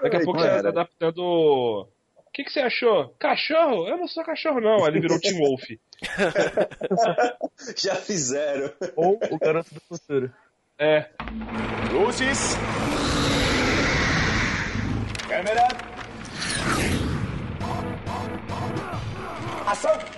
Daqui a pouco você tá adaptando. O que, que você achou? Cachorro? Eu não sou cachorro, não. Aí ele virou Tim Wolf. Já fizeram. Ou o garoto do futuro. É. Luzes. Câmera. Ação.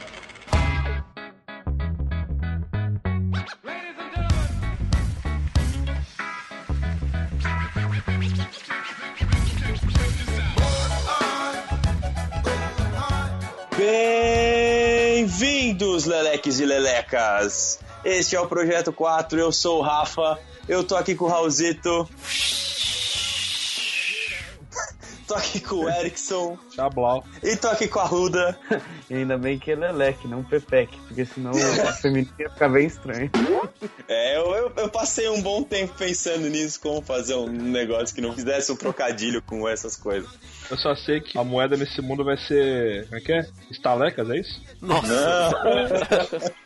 Bem-vindos, leleques e lelecas! Este é o Projeto 4, eu sou o Rafa, eu tô aqui com o Raulzito. Tô aqui com o Erickson. Chablau. E tô aqui com a Ruda. E ainda bem que é Leleque, não Pepec, porque senão a feminina ia ficar bem estranho. É, eu, eu, eu passei um bom tempo pensando nisso, como fazer um negócio que não fizesse um trocadilho com essas coisas. Eu só sei que a moeda nesse mundo vai ser. Como é que é? Estalecas, é isso? Não.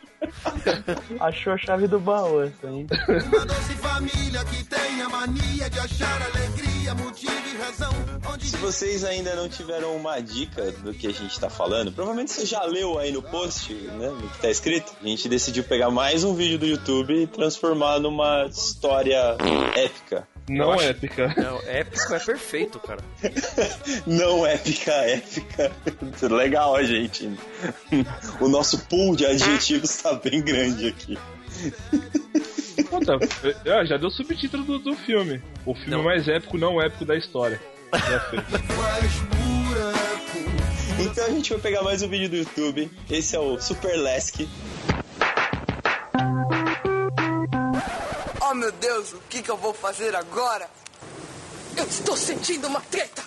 Achou a chave do baú essa, hein? Uma doce família que tem a mania de achar alegria, motivo e razão. Onde Se vocês ainda não tiveram uma dica do que a gente tá falando, provavelmente você já leu aí no post, né, no que tá escrito. A gente decidiu pegar mais um vídeo do YouTube e transformar numa história épica. Não épica. Não, épico é perfeito, cara. Não épica, épica. Legal, gente. O nosso pool de adjetivos tá bem grande aqui. Puta, é, já deu subtítulo do, do filme. O filme Não. mais épico, não épico da história. Então a gente vai pegar mais um vídeo do YouTube. Esse é o Super Lesk. Oh meu Deus, o que, que eu vou fazer agora? Eu estou sentindo uma treta!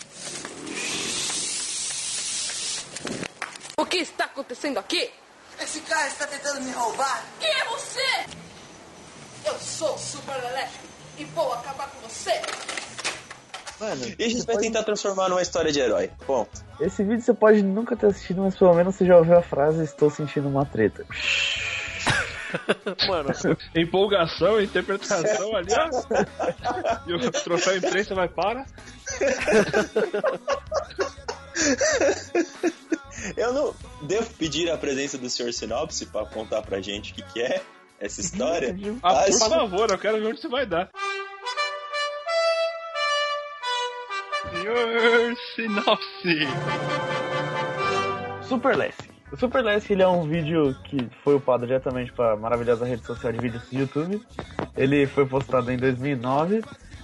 O que está acontecendo aqui? Esse cara está tentando me roubar! Quem é você? Eu sou o Super Lelé e vou acabar com você! Mano, E a gente vai pode- tentar transformar numa história de herói. Ponto. esse vídeo você pode nunca ter assistido, mas pelo menos você já ouviu a frase Estou sentindo uma treta. Mano, Empolgação, interpretação ali, ó. E o troféu imprensa vai para. Eu não devo pedir a presença do Sr. Sinopse pra contar pra gente o que, que é essa história. Ah, por favor, eu quero ver onde você vai dar. Senhor Sinopse. Super Less. O Super Less ele é um vídeo que foi upado diretamente para a maravilhosa rede social de vídeos do YouTube. Ele foi postado em 2009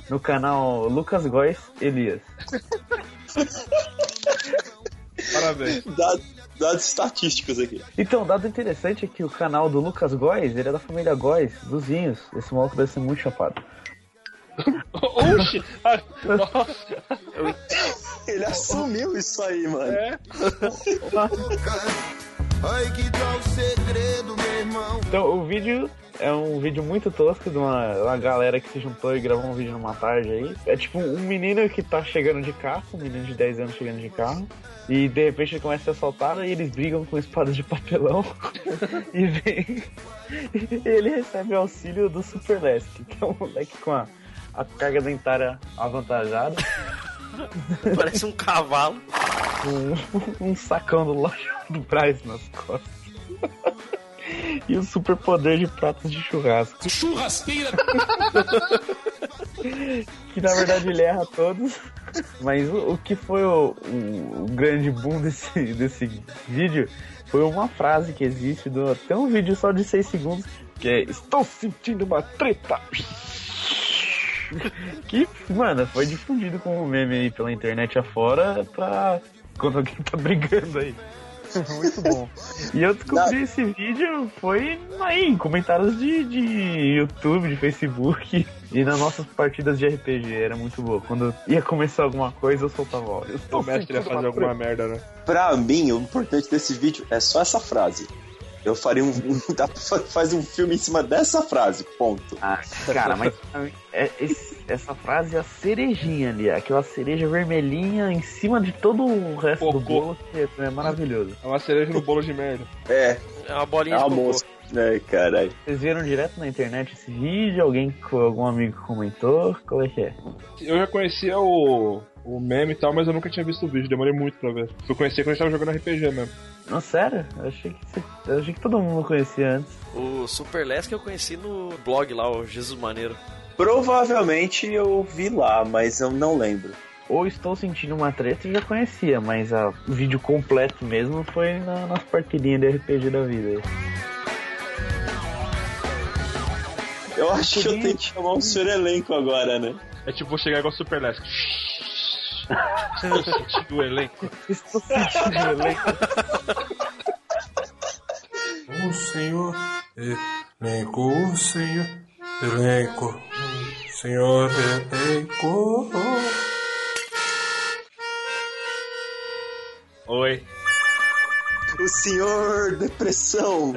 no canal Lucas Góes Elias. Parabéns. Dados estatísticos aqui. Então, dado interessante é que o canal do Lucas Góes, ele é da família Góes, dos Vinhos. Esse maluco deve ser muito chapado. Oxi! Nossa! Ele assumiu isso aí, mano. É. Ai, que tal segredo, meu irmão? Então, o vídeo é um vídeo muito tosco de uma, uma galera que se juntou e gravou um vídeo numa tarde aí. É tipo um menino que tá chegando de carro, um menino de 10 anos chegando de carro, e de repente ele começa a ser assaltado e eles brigam com espadas de papelão e vem. e ele recebe o auxílio do Super Lesk, que é um moleque com a, a carga dentária avantajada, parece um cavalo. um, um sacão do loja do Braz nas costas. E o super poder de pratos de churrasco. Churrasqueira. que na verdade ele erra todos. Mas o, o que foi o, o- o grande boom desse, desse vídeo foi uma frase que existe, do, até um vídeo só de 6 segundos, que é Estou sentindo uma treta! Que, mano, foi difundido como meme aí pela internet afora pra quando alguém tá brigando aí. Muito bom. E eu descobri esse vídeo foi aí, em comentários de, de YouTube, de Facebook e nas nossas partidas de RPG. Era muito bom. Quando ia começar alguma coisa, eu soltava ó, eu O mestre ia fazer uma alguma merda, né? Pra mim, o importante desse vídeo é só essa frase. Eu faria um. dá pra fa- fazer um filme em cima dessa frase, ponto. Ah, cara, mas é- esse- essa frase é a cerejinha ali, aquela cereja vermelhinha em cima de todo o resto do bolo, que é maravilhoso. É uma cereja no bolo de merda. É, É uma bolinha é de uma moça. Ai, caralho. Vocês viram direto na internet esse vídeo? Alguém, algum amigo comentou? Qual é que é? Eu já conhecia o, o meme e tal, mas eu nunca tinha visto o vídeo, demorei muito pra ver. Fui conhecer quando a gente tava jogando RPG mesmo. Não, sério? Eu achei que, eu achei que todo mundo conhecia antes. O Super Last que eu conheci no blog lá, o Jesus Maneiro. Provavelmente eu vi lá, mas eu não lembro. Ou estou sentindo uma treta e já conhecia, mas a, o vídeo completo mesmo foi na, nas partidinhas de RPG da vida. aí. Eu acho que eu tenho que chamar o senhor elenco agora, né? É tipo, vou chegar igual Super Last. Estou sentindo o elenco. Estou sentindo o elenco. O senhor elenco, o senhor elenco, senhor elenco. Oi. O senhor depressão.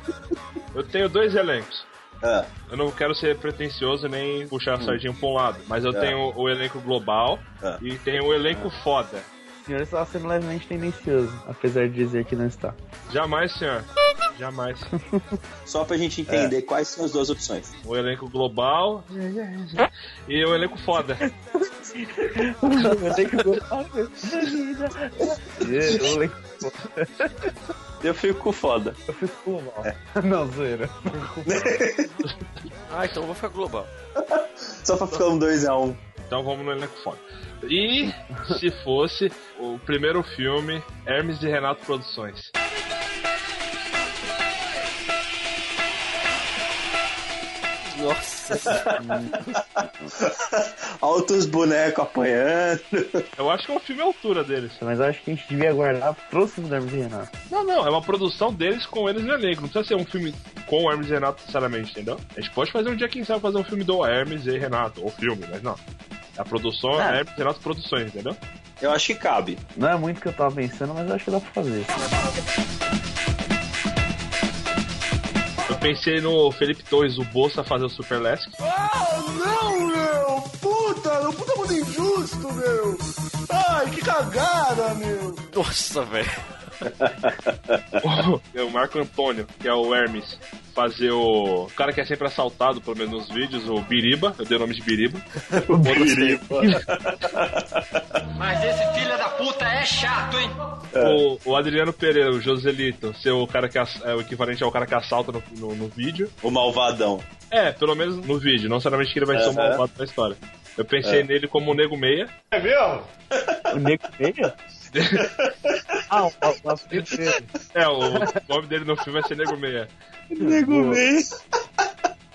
Eu tenho dois elencos. Ah, Eu não quero ser pretencioso nem puxar a sardinha pra um lado, mas eu É. tenho o elenco global É. e tenho o elenco foda. O senhor estava sendo levemente tendencioso, apesar de dizer que não está. Jamais, senhor. Jamais. só pra gente entender quais são as duas opções. O elenco global e o elenco foda. Eu tenho que gostar Eu elenco Eu fico com foda. eu fico com mal. Não, zoeira. Ah, então eu vou ficar global. Só pra ficar um 2x1. Um. Então vamos no elenco foda. E se fosse o primeiro filme, Hermes e Renato Produções. Nossa. Altos bonecos apanhando. Eu acho que é um filme à altura deles. Mas eu acho que a gente devia guardar próximo da Hermes e Renato. Não, não, é uma produção deles com eles no elenco. Não precisa ser um filme com o Hermes e Renato necessariamente, entendeu? A gente pode fazer um dia, quem sabe, fazer um filme do Hermes e Renato, ou filme, mas não. A produção é Ah. Hermes e Renato Produções, entendeu? Eu acho que cabe. Não é muito o que eu tava pensando, mas eu acho que dá pra fazer. Eu pensei no Felipe Torres, o Bolsa, fazer o Super Last. Ah, não, meu! Puta, meu, puta muito injusto, meu! Ai, que cagada, meu! Nossa, velho. o Marco Antônio, que é o Hermes, fazer o... o cara que é sempre assaltado, pelo menos nos vídeos, o Biriba, eu dei o nome de Biriba. O Biriba. Mas esse filho da puta é chato, hein? O, o Adriano Pereira, o Joselito, ser o cara que ass- é o equivalente ao cara que assalta no, no, no vídeo. O malvadão. É, pelo menos no vídeo, não necessariamente que ele vai ser o malvado da história. Eu pensei É. nele como o Nego Meia. É mesmo? O Nego Meia? Ah, o, o apelido dele. É, o nome dele no filme vai ser Nego Meia. Nego meio.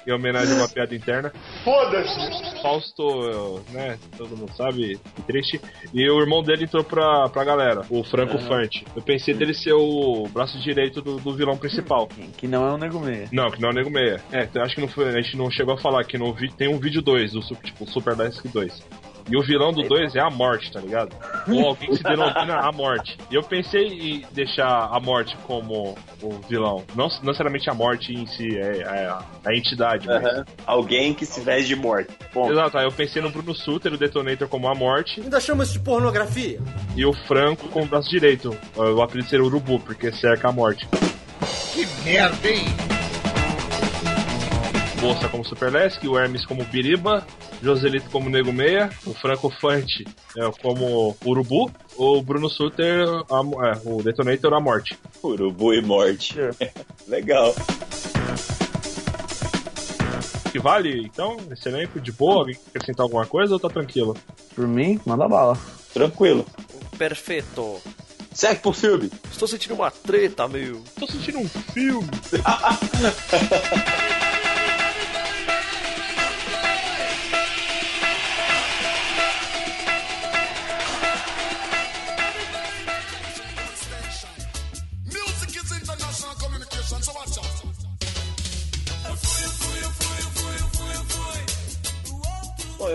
Em homenagem a uma piada interna. Foda-se! Fausto, né, todo mundo sabe, que triste. E o irmão dele entrou pra, pra galera, o Franco Fante. Eu pensei dele ser o braço direito do, do vilão principal. Que não é o Nego Meia. Não, que não é o Nego Meia. É, acho que não foi, a gente não chegou a falar que no, vi- tem um vídeo 2, do, tipo, Super Desk 2. E o vilão do 2 é a morte, tá ligado? Ou alguém que se denomina a morte. E eu pensei em deixar a morte como o vilão. Não não necessariamente a morte em si, é, é a, a entidade. mas- Aham. Alguém que se veste de morte. Ponto. Exato, aí eu pensei no Bruno Suter, o Detonator como a morte, Ainda chama isso de pornografia? e o Franco como o braço direito. O apelido seria Urubu, porque cerca a morte. Que merda, hein? Bolsa como Super Lesk, o Hermes como Biriba, Joselito como Nego Meia, o Franco Fante é, como Urubu, o Bruno Suter, a é, o Detonator, a morte. Urubu e morte. Legal. Que vale, então, esse elenco de boa? Alguém quer acrescentar alguma coisa ou tá tranquilo? Por mim, manda bala. Tranquilo. Perfeito. Segue pro filme. Estou sentindo uma treta, meu. Tô sentindo um filme.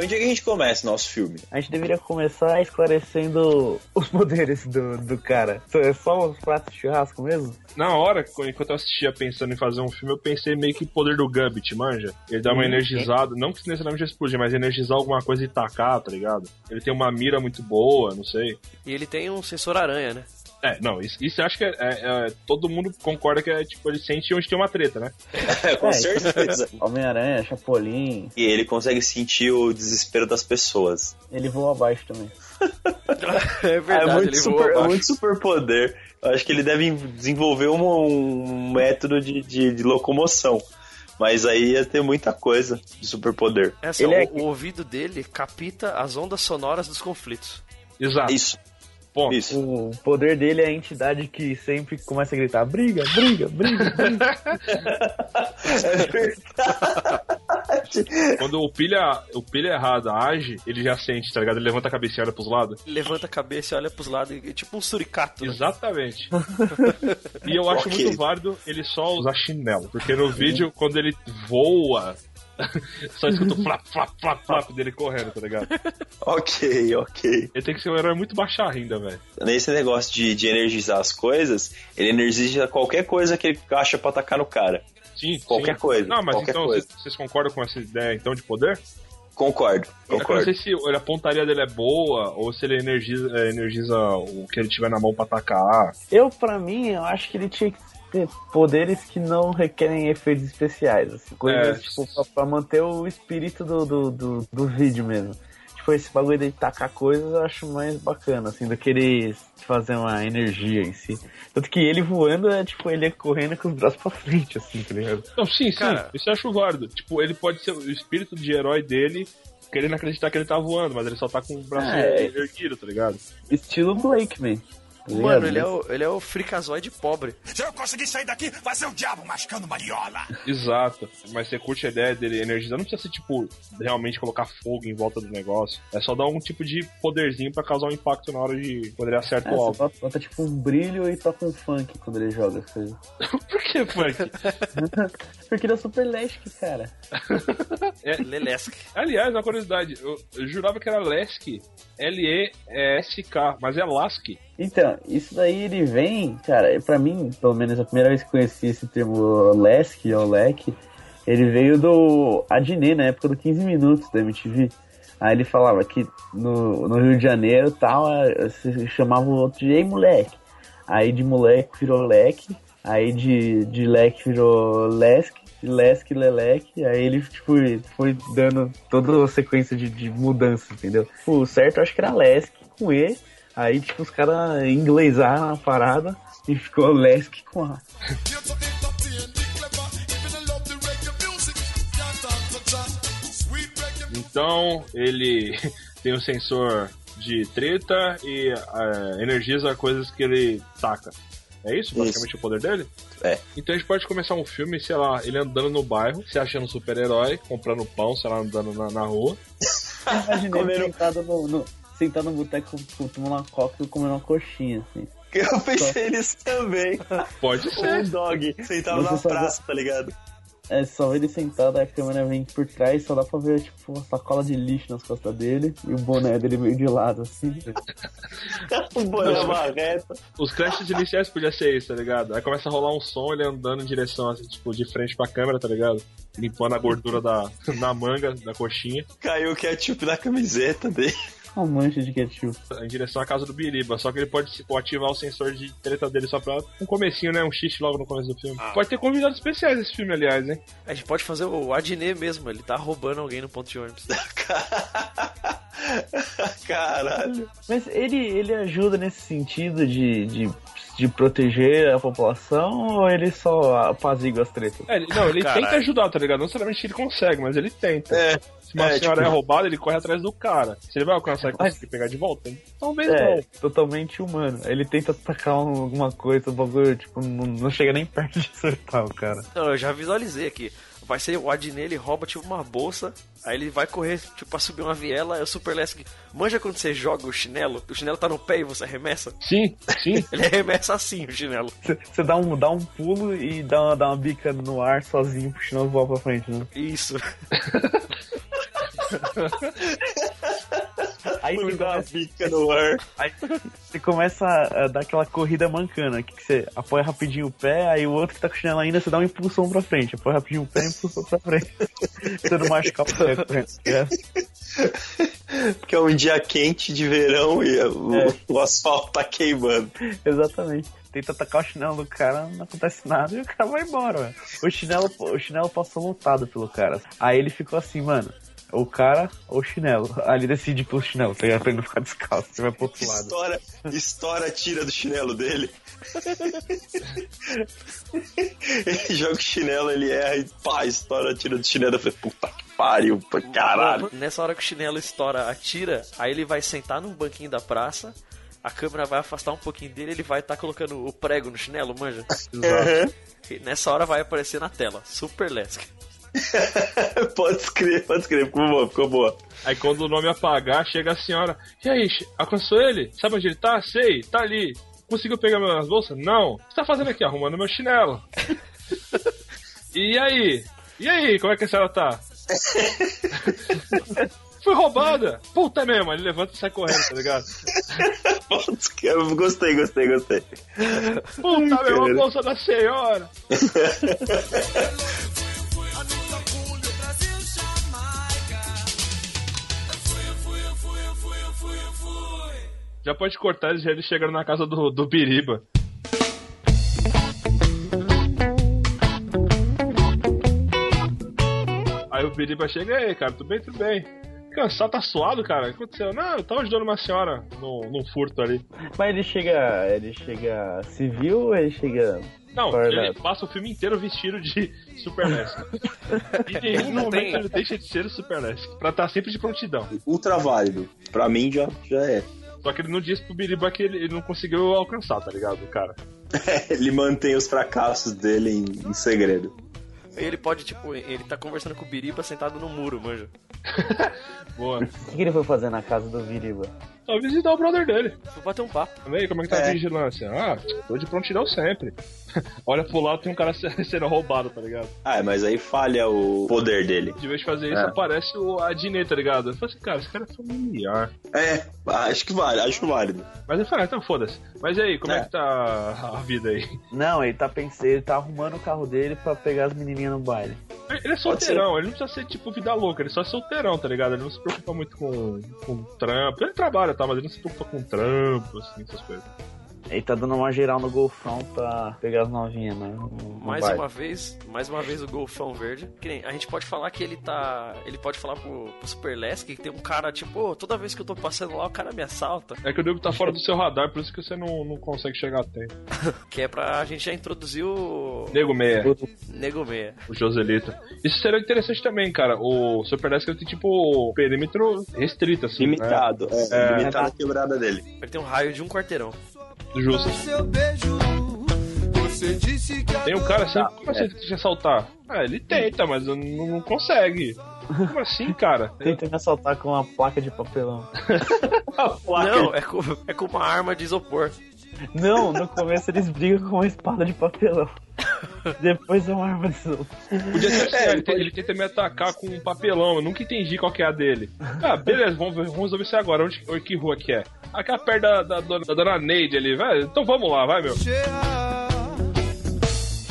onde é que a gente começa o nosso filme? A gente deveria começar esclarecendo os poderes do, do cara. É só os pratos de churrasco mesmo? Na hora, enquanto eu assistia pensando em fazer um filme, eu pensei meio que o poder do Gambit, manja? Ele dá uma Hum, energizada, não que necessariamente explodir, mas energizar alguma coisa e tacar, tá ligado? Ele tem uma mira muito boa, não sei. E ele tem um sensor aranha, né? É, não, isso, isso eu acho que é, é- é- todo mundo concorda que é tipo, ele sente onde tem uma treta, né? Com É, certeza. Homem-Aranha, Chapolin, E ele consegue sentir o desespero das pessoas. ele voa abaixo também. É verdade, é muito ele super, voa é abaixo. muito super poder. Eu acho que ele deve desenvolver um, um método de, de, de locomoção. Mas aí ia ter muita coisa de superpoder. É assim, Ele ó, é- o, o ouvido dele capta as ondas sonoras dos conflitos. Exato. Isso, Ponto. isso. O poder dele é a entidade que sempre começa a gritar: briga, briga, briga, briga. É verdade. Quando o pilha, o pilha errado age, ele já sente, tá ligado? Ele levanta a cabeça e olha pros lados. Ele levanta a cabeça e olha pros lados, e- tipo um suricato. né? Exatamente. e eu acho Ok. muito válido ele só usar chinelo. Porque no vídeo, quando ele voa, só escuta o flap, flap, flap, flap dele correndo, tá ligado? ok, ok. Ele tem que ser um herói muito baixa ainda, velho. Nesse negócio de, de energizar as coisas, ele energiza qualquer coisa que ele acha pra atacar no cara. Sim, Qualquer sim. coisa, Não, mas qualquer então, coisa. vocês, concordam com essa ideia, então, de poder? Concordo, que eu não concordo. sei se a pontaria dele é boa ou se ele energiza, é, energiza o que ele tiver na mão pra atacar. Eu, pra mim, eu acho que ele tinha que poderes que não requerem efeitos especiais. Assim, coisas É. tipo, pra, pra manter o espírito do, do, do, do vídeo mesmo. Tipo, esse bagulho de tacar coisas eu acho mais bacana, assim, do que ele fazer uma energia em si. Tanto que ele voando é tipo, ele correndo com os braços pra frente, assim, tá ligado? Não, sim, sim, Cara. isso eu acho válido. Tipo, ele pode ser o espírito de herói dele querendo acreditar que ele tá voando, mas ele só tá com o braço É. erguido, tá ligado? Estilo Blake, man. Mano, ele é, o, ele é o fricazoide pobre. Se eu conseguir sair daqui, vai ser o diabo mascando mariola. Exato. Mas você curte a ideia dele energizar, não precisa ser, tipo, realmente colocar fogo em volta do negócio. É só dar um tipo de poderzinho pra causar um impacto na hora de quando ele acerta É, o alvo. bota, bota, tipo um brilho e toca um funk quando ele joga. Por que, Frank? Porque ele é o Super Lesk, cara. Lelesk. Aliás, uma curiosidade, eu, eu jurava que era Lesk, L-E-S-K, mas é Lask. Então, isso daí ele vem, cara, pra mim, pelo menos a primeira vez que conheci esse termo Lesk ou Lek, ele veio do Adnet, na época do 15 Minutos da MTV. Aí ele falava que no, no Rio de Janeiro tal, se chamava o outro de Ei moleque. Aí de moleque virou leque, aí de, de leque virou lesk, de lesk leleque, aí ele tipo, foi dando toda a sequência de, de mudança, entendeu? O certo acho que era lesk com E, aí tipo os caras inglesaram a parada e ficou lesk com A. Então, ele tem um sensor de treta e eh, energiza coisas que ele taca. É isso, basicamente, o poder dele? É. Então a gente pode começar um filme, sei lá, ele andando no bairro, se achando super-herói, comprando pão, sei lá, andando na, na rua. Imaginei ele sentado no, no, sentado no boteco com- tomando uma coca e comendo uma coxinha, assim. Eu pensei nisso também. Pode Um ser. dog sentado na praça, tá ligado? É só ele sentado, a câmera vem por trás, só dá pra ver, tipo, uma sacola de lixo nas costas dele e o boné dele meio de lado, assim. O boné marreta. Os créditos iniciais podia ser isso, tá ligado? Aí começa a rolar um som, ele andando em direção, assim, tipo, de frente pra câmera, tá ligado? Limpando a gordura da, na manga, da coxinha, Caiu o ketchup na camiseta dele. Uma mancha de ketchup. em direção à casa do Biriba. Só que ele pode tipo, ativar o sensor de treta dele só pra um comecinho, né? Um xixi logo no começo do filme. Pode ter convidados especiais esse filme, aliás, hein? A gente pode fazer o Adnet mesmo, ele tá roubando alguém no ponto de ônibus. Caralho. Mas ele, ele ajuda nesse sentido de, de, de proteger a população ou ele só apazigua as tretas? É, ele- não, ele Caralho. tenta ajudar, tá ligado? Não necessariamente ele consegue, mas ele tenta. É. Se uma é, senhora tipo- é roubada, ele corre atrás do cara. Se ele vai alcançar e conseguir pegar de volta, talvez É, não. totalmente humano. Ele tenta atacar um- alguma coisa, o bagulho, tipo, não, não chega nem perto de acertar o cara. Não, eu já visualizei aqui. Vai ser o Adnet, ele rouba tipo uma bolsa, aí ele vai correr, tipo, pra subir uma viela, aí o Super Lesk. Manja quando você joga o chinelo, o chinelo tá no pé e você arremessa? Sim, sim. Ele arremessa assim o chinelo. Você dá um, dá um pulo e dá uma, dá uma bica no ar sozinho, puxando a voar pra frente, né? Isso. Aí você Dá uma começa, bica no ar. aí você começa a dar aquela corrida mancana, que você apoia rapidinho o pé, aí o outro que tá com o chinelo ainda, você dá um impulsão pra frente. Apoia rapidinho o pé e impulsão pra frente. você não machucar o pé correndo. É. Porque é um dia quente de verão e o, É. o asfalto tá queimando. Exatamente. Tenta atacar o chinelo do cara, não acontece nada e o cara vai embora. O chinelo, o chinelo passou lotado pelo cara. Aí ele ficou assim, mano. O cara ou o chinelo. Ali decide pro chinelo, tá ligado? Pra ele não ficar descalço, você vai pro outro lado. Estoura, estoura, tira do chinelo dele. ele joga o chinelo, ele erra e pá, estoura, tira do chinelo. Eu falei, puta que pariu, pô, caralho. Nessa hora que o chinelo estoura, atira, aí ele vai sentar num banquinho da praça, a câmera vai afastar um pouquinho dele, ele vai estar colocando o prego no chinelo, manja? Uhum. E nessa hora vai aparecer na tela, Super Lesk. pode escrever, pode escrever, ficou boa, ficou boa. Aí quando o nome apagar, chega a senhora. E aí, alcançou ele? Sabe onde ele tá? Sei, tá ali. Conseguiu pegar minhas bolsas? Não. O que você tá fazendo aqui? Arrumando meu chinelo. e aí? E aí, como é que a senhora tá? Fui roubada! Puta mesmo, ele levanta e sai correndo, tá ligado? Gostei, gostei, gostei. Puta mesmo, a bolsa da senhora! Já pode cortar eles já eles chegando na casa do, do Biriba. Aí o Biriba chega, e aí, cara, tudo bem, tudo bem. Cansado, tá suado, cara? O que aconteceu? Não, eu tava ajudando uma senhora num, num furto ali. Mas ele chega. Ele chega civil ou ele chega. Não, ele passa o filme inteiro vestido de Super NES. e em nenhum momento tem. ele deixa de ser o Super NES. Pra estar sempre de prontidão. Ultra válido. Pra mim já, já é. Só que ele não disse pro Biriba que ele, ele não conseguiu alcançar, tá ligado, cara? Ele mantém os fracassos dele em, em segredo. Ele pode, tipo, ele tá conversando com o Biriba sentado no muro, manja. Boa. O que, que ele foi fazer na casa do Viriba? Só visitar o brother dele. Vou bater um papo. E aí, como é que tá a É. vigilância? Ah, tô de prontidão sempre. Olha pro lado, tem um cara se- sendo roubado, tá ligado? Ah, mas aí falha o poder dele. De vez de fazer isso, É. aparece o Adnet, tá ligado? Eu falei assim, cara, esse cara é familiar. É, acho que vale, acho válido. Mas eu falei, ah, então foda-se. Mas e aí, como é. É. que tá a vida aí? Não, ele tá pensando, ele tá arrumando o carro dele pra pegar as menininhas no baile. Ele é solteirão, ele não precisa ser tipo vida louca, ele só é solteirão, tá ligado? Ele não se preocupa muito com, com trampo. Ele trabalha, tá? Mas ele não se preocupa com trampo, assim, essas coisas. Ele tá dando uma geral no golfão pra pegar as novinhas, né? no- Mais baile. uma vez, mais uma vez o Golfão Verde. Que nem, a gente pode falar que ele tá. Ele pode falar pro, pro Super Lesk que tem um cara, tipo, "Ô, toda vez que eu tô passando lá, o cara me assalta. É que o nego tá fora do seu radar, por isso que você não, não consegue chegar a tempo. Que é pra gente já introduzir o. Nego Meia, Nego Meia. o Joselito. Isso seria interessante também, cara. O Super ele tem tipo perímetro restrito, assim. Limitado, é, É. limitado a quebrada dele. Ele tem um raio de um quarteirão. Justo. Tem um cara assim, como assim que deixa saltar? Ah, ele tenta, mas não, não consegue. Como assim, cara? Tenta me assaltar com uma placa de papelão. Não, é com, é com uma arma de isopor. Não, no começo eles brigam com uma espada de papelão. Depois é uma arma de isopor. Podia ser assim, ele, te- ele tenta me atacar com um papelão, eu nunca entendi qual que é a dele. Ah, beleza, vamos, ver- vamos resolver isso agora. Onde, onde- que rua que é? Aqui é perto da, da, dona- da dona Neide ali, vai. Então vamos lá, vai, meu.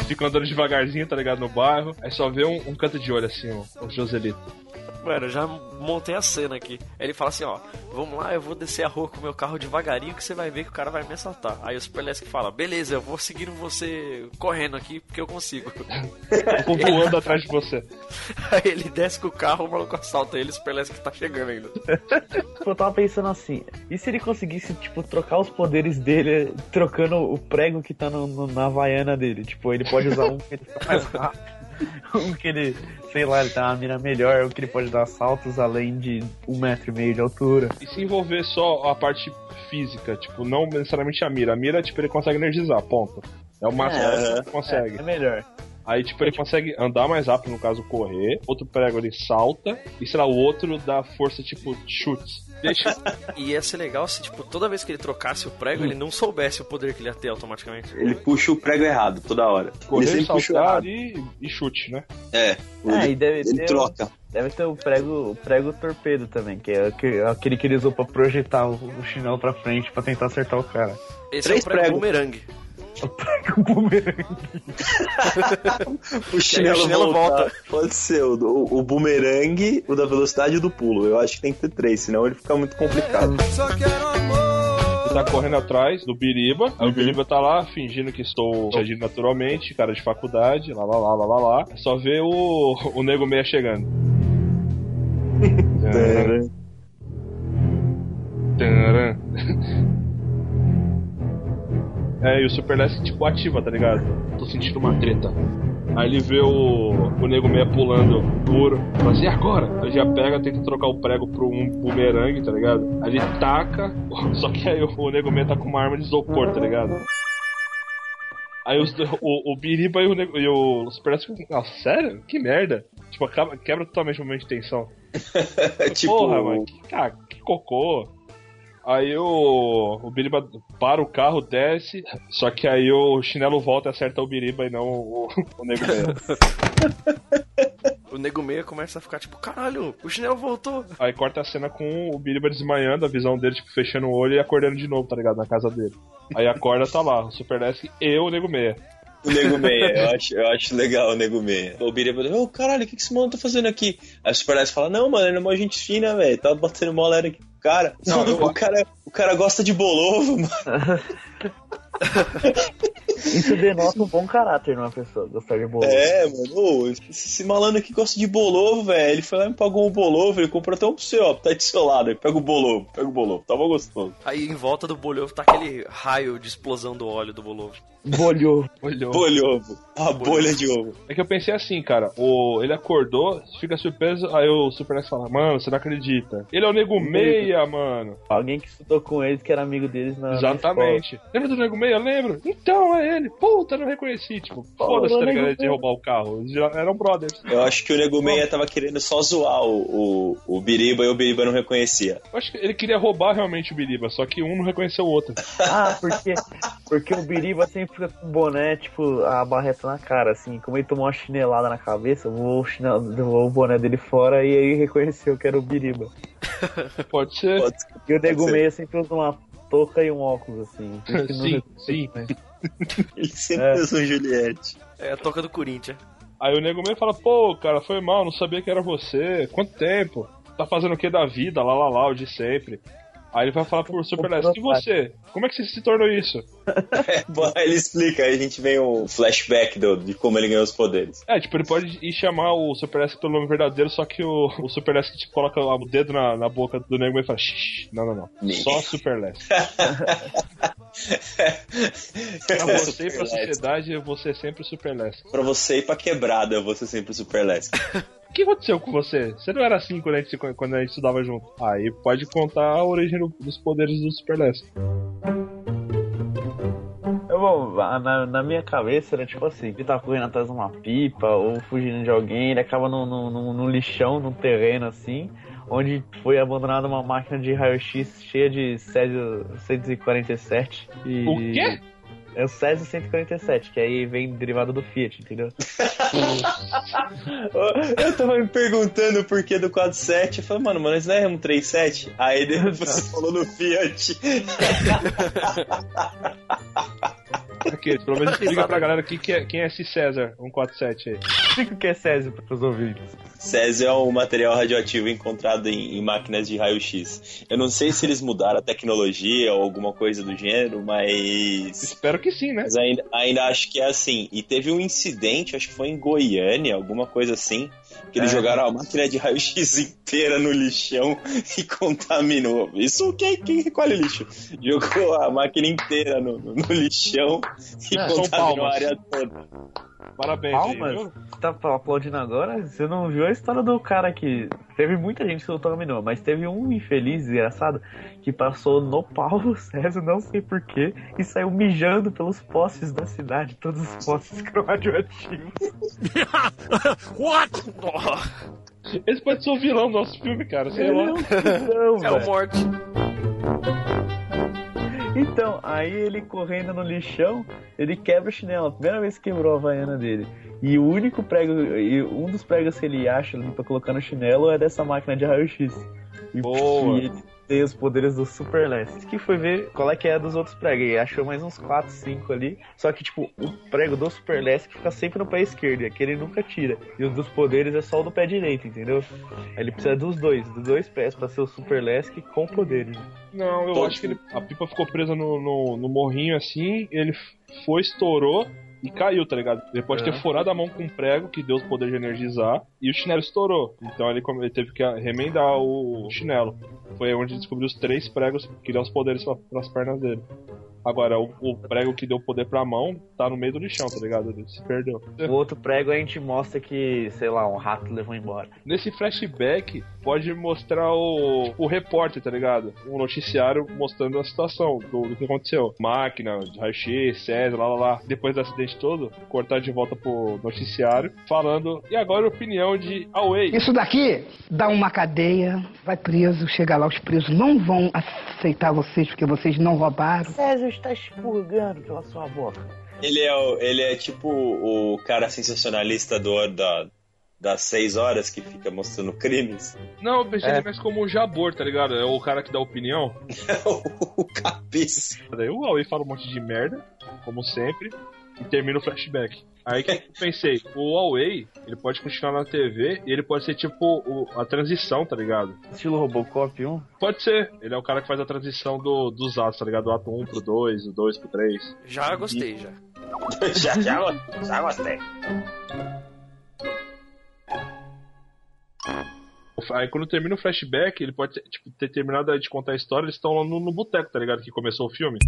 Fica andando devagarzinho, tá ligado, no bairro. Aí só vê um, um canto de olho assim, ó, o Joselito. Mano, eu já montei a cena aqui. Aí ele fala assim, ó, vamos lá, eu vou descer a rua com o meu carro devagarinho que você vai ver que o cara vai me assaltar. Aí o Super Lesk fala, beleza, eu vou seguindo você correndo aqui porque eu consigo. Eu vou voando atrás de você. Aí ele desce com o carro, o maluco assalta ele, o Super Lesk tá chegando ainda. Tipo, Eu tava pensando assim, e se ele conseguisse, tipo, trocar os poderes dele, trocando o prego que tá no, no- na havaiana dele? Tipo, ele pode usar um que ele fica mais rápido, um que ele, sei lá, ele tem uma mira melhor, um que ele pode dar saltos além de um metro e meio de altura. E se envolver só a parte física, tipo, não necessariamente a mira. A mira, tipo, ele consegue energizar, ponto. É o máximo É, que ele É, consegue. é melhor. Aí, tipo, ele consegue andar mais rápido, no caso, correr. Outro prego ele salta. E será o outro dá força, tipo, chutes. Deixa. E ia ser legal se, tipo, toda vez que ele trocasse o prego, ele não soubesse o poder que ele ia ter automaticamente. Ele puxa o prego errado toda hora. correr, ele sempre puxa errado. e, e chute, né? É, É, ele, e deve ele ter, troca. deve ter o prego, o prego torpedo também, que é aque- aquele que ele usou pra projetar o, o chinelo pra frente pra tentar acertar o cara. Esse Três é o prego pregos. bumerangue. O bumerangue. O chinelo, chinelo volta. volta. Pode ser o, o, o bumerangue, o da velocidade e o do pulo. Eu acho que tem que ter três, senão ele fica muito complicado. Ele tá correndo atrás do Biriba. Aí o Biriba tá lá fingindo que estou agindo naturalmente, cara de faculdade, lá lá lá lá lá lá. Só vê o, o Nego Meia chegando. Taran. Taran. É, e o Super Less, tipo, ativa, tá ligado? Tô sentindo uma treta. Aí ele vê o, o nego meia pulando. Fala assim, e agora? Aí já pega, tenta trocar o prego pro um bumerangue, tá ligado? Aí ele taca, só que aí o, o nego meia tá com uma arma de isopor, tá ligado? Aí os, o, o Biriba e o, nego, e o Super Less ficam, ah, sério? Que merda. Tipo, acaba, quebra totalmente o momento de tensão. tipo, Porra, mano, que, cara, que cocô. Aí o, o Biriba para o carro, desce, só que aí o chinelo volta e acerta o Biriba e não o, o nego meia. O nego meia começa a ficar tipo, caralho, o chinelo voltou. Aí corta a cena com o Biriba desmaiando, a visão dele, tipo, fechando o olho e acordando de novo, tá ligado? Na casa dele. Aí acorda, tá lá, o Super Desk e o Nego Meia. O Nego Meia, eu acho, eu acho legal o Nego Meia. O Biriba fala, ô caralho, o que, que esse mano tá fazendo aqui? Aí o Super fala, não, mano, ele é uma gente fina, velho. Tava batendo mó aqui com o cara. Não, o cara. O cara gosta de bolovo, mano. Isso denota um bom caráter numa pessoa, gostar de bolo. É, mano, esse, malandro aqui gosta de bolovo, velho. Ele foi lá e me pagou um bolovo, ele comprou até um pro seu, ó, tá de seu lado. Aí pega o bolovo, pega o bolovo, tava gostoso. Aí em volta do bolhovo tá aquele raio de explosão do óleo do bolovo. Bolhou. Olhou. Bolhovo, a bolha de ovo. É que eu pensei assim, cara, o, ele acordou, fica surpreso, aí o Super Desk fala, mano, você não acredita. Ele é o Nego Meia, mano. Alguém que estudou com eles, que era amigo deles na na Exatamente. Lembra do Nego Meia? Lembro. Então, é ele. Puta, não reconheci. Tipo, foda-se, tá ligado? De roubar o carro. Eram brothers. Eu acho que o Nego Meia tava querendo só zoar o, o, o Biriba e o Biriba não reconhecia. Eu acho que ele queria roubar realmente o Biriba, só que um não reconheceu o outro. Ah, porque, porque o Biriba sempre fica com o boné, tipo, a barreta na cara, assim. Como ele tomou uma chinelada na cabeça, voou o, chinelo, voou o boné dele fora e aí reconheceu que era o Biriba. Pode ser. Pode- E o Nego ser. Meia sempre usa uma touca e um óculos, assim. Sim, reconhece, sim. né? Ele sempre É. pensou em Juliette. É a toca do Corinthians. Aí o Nego Meia fala, pô, cara, foi mal, não sabia que era você. Quanto tempo? Tá fazendo o que da vida? Lá, lá, lá, o de sempre. Aí ele vai falar pro Super Less, e você? Como é que você se tornou isso? Bom, aí ele explica, aí a gente vem um flashback do, de como ele ganhou os poderes. É, tipo, ele pode ir chamar o Super pelo nome verdadeiro, só que o, o Super S tipo, coloca o dedo na, na boca do Nego e fala, shh, não, não, não. Nem. Só Super Less. Pra você e pra sociedade, você é sempre Super Less. Pra você ir pra quebrada, eu vou ser sempre super. O que aconteceu com você? Você não era assim quando a gente, quando a gente estudava junto. Aí pode contar a origem do- dos poderes do Super. Eu, bom, na, na minha cabeça era tipo assim, ele tá correndo atrás de uma pipa ou fugindo de alguém, ele acaba num, num, num- num lixão, num terreno assim, onde foi abandonada uma máquina de raio-x cheia de Césio 147. E... O quê? É o Césio 147, que aí vem derivado do Fiat, entendeu? Eu tava me perguntando o porquê do 47. Eu falei, mano, mas nós não é um 37? Aí depois você falou no Fiat. Aqui, pelo menos explica pra galera aqui que é- quem é esse César 147 aí. Explica o que é Césio pros ouvintes. Césio é um material radioativo encontrado em, em máquinas de raio-x. Eu não sei se eles mudaram a tecnologia ou alguma coisa do gênero, mas. Espero que sim, né? Mas ainda, ainda acho que é assim. E teve um incidente, acho que foi em Goiânia, alguma coisa assim, que eles É. jogaram a máquina de raio-x inteira no lixão e contaminou. Isso quem, quem recolhe lixo? Jogou a máquina inteira no, no- no lixão e É, contaminou a área toda. Parabéns Palmas? viu? Tá aplaudindo agora? Você não viu a história do cara que. Teve muita gente que não dominou, mas teve um infeliz, desgraçado, que passou no Paulo César, não sei porquê, e saiu mijando pelos postes da cidade, todos os postes radioativos. What? Esse pode ser o vilão do nosso filme, cara. Sei Ele lá. é um cuzão, É o morte. Então, aí ele correndo no lixão, ele quebra o chinelo. A primeira vez que quebrou a havaiana dele. E o único prego, e um dos pregos que ele acha ali pra colocar no chinelo é dessa máquina de raio-x. E, Boa. e ele tem os poderes do Super Last. Que foi ver qual é que é dos outros pregos. E achou mais uns 4, 5 ali. Só que, tipo, o prego do Super Last fica sempre no pé esquerdo. E aquele ele nunca tira. E o dos poderes é só o do pé direito, entendeu? Ele precisa dos dois, dos dois pés pra ser o Super Last com poderes. Não, eu acho que ele- a pipa ficou presa no, no, no morrinho assim, ele foi, estourou, e caiu, tá ligado? Ele pode É. ter furado a mão com um prego que deu o poder de energizar e o chinelo estourou. Então ele, ele teve que remendar o chinelo. Foi onde descobriu os três pregos que dão os poderes para as pernas dele. Agora, o, o prego que deu poder pra mão tá no meio do lixão, tá ligado? Ele se perdeu. O outro prego a gente mostra que, sei lá, um rato levou embora. Nesse flashback, pode mostrar o, o repórter, tá ligado? Um noticiário mostrando a situação do, do que aconteceu. Máquina, raio-x, César, lá, lá, lá. Depois do acidente todo, cortar de volta pro noticiário, falando, e agora a opinião de Away. Isso daqui dá uma cadeia, vai preso, chega lá, os presos não vão aceitar vocês porque vocês não roubaram. César está expurgando pela sua boca. Ele é, o- ele é tipo o cara sensacionalista do, da, das seis horas que fica mostrando crimes. Não, eu pensei É. mais como o Jabor, tá ligado? É o cara que dá opinião. o capiz. Daí o Away fala um monte de merda, como sempre, e termina o flashback. Aí que eu pensei, o Huawei, ele pode continuar na TV e ele pode ser tipo o- a transição, tá ligado? Estilo Robocop 1? Pode ser. Ele é o cara que faz a transição do, dos atos, tá ligado? Do ato 1 pro 2, do 2 pro 3. Já gostei, já. já, já, já gostei. Aí quando termina o flashback, ele pode ter, tipo, ter terminado de contar a história, eles estão lá no, no boteco, tá ligado? Que começou o filme.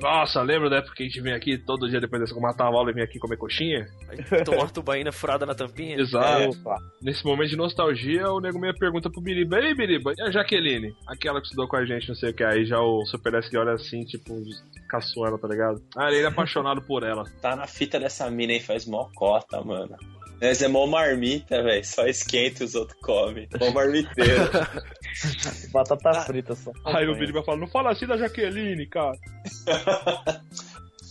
Nossa, lembra da época que a gente vem aqui todo dia depois dessa matar a aula e vem aqui comer coxinha? Aí uma tubaína furada na tampinha. Exato. Opa. Nesse momento de nostalgia, o nego meio pergunta pro Biriba, ei Biriba, e a Jaqueline? Aquela que estudou com a gente, não sei o que. Aí já o Super S olha assim, tipo, caçou ela, tá ligado? Ah, ele é apaixonado por ela. Tá na fita dessa mina aí, faz mó cota, mano. Mas é mó marmita, velho. Só esquenta e os outros comem. Mó marmiteiro. Batata frita só. Aí o Biriba fala, não fala assim da Jaqueline, cara.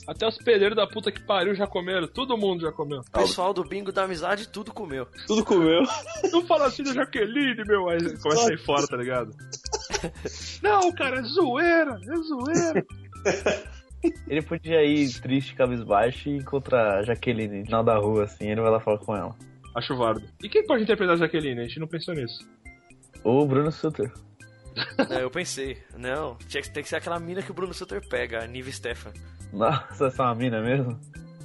Até os pedreiros da puta que pariu já comeram, todo mundo já comeu. O pessoal do bingo da amizade tudo comeu. Tudo comeu. Não fala assim da Jaqueline, meu. Aí começa a sair fora, tá ligado? Não, cara, é zoeira, é zoeira. Ele podia ir triste, cabisbaixo e encontrar a Jaqueline no final da rua, assim, ele vai lá falar com ela. Acho válido. E quem pode interpretar a Jaqueline? A gente não pensou nisso. O Bruno Sutter. É, eu pensei, não, tinha que, tem que ser aquela mina que o Bruno Sutter pega, a Nive Stefan. Nossa, essa é uma mina mesmo?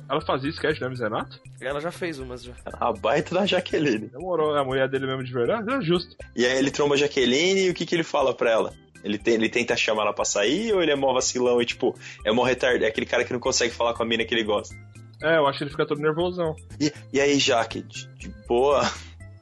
Ela fazia sketch, né, Misenato? Ela já fez umas já. A baita da Jaqueline. Demorou, é a mulher dele mesmo de verdade? É justo. E aí ele tromba a Jaqueline e o que, que ele fala pra ela? Ele, tem, ele tenta chamar ela pra sair ou ele é mó vacilão e, tipo, é mó retardado? É aquele cara que não consegue falar com a mina que ele gosta. É, eu acho que ele fica todo nervosão. E, e aí, Jaque, de, de boa,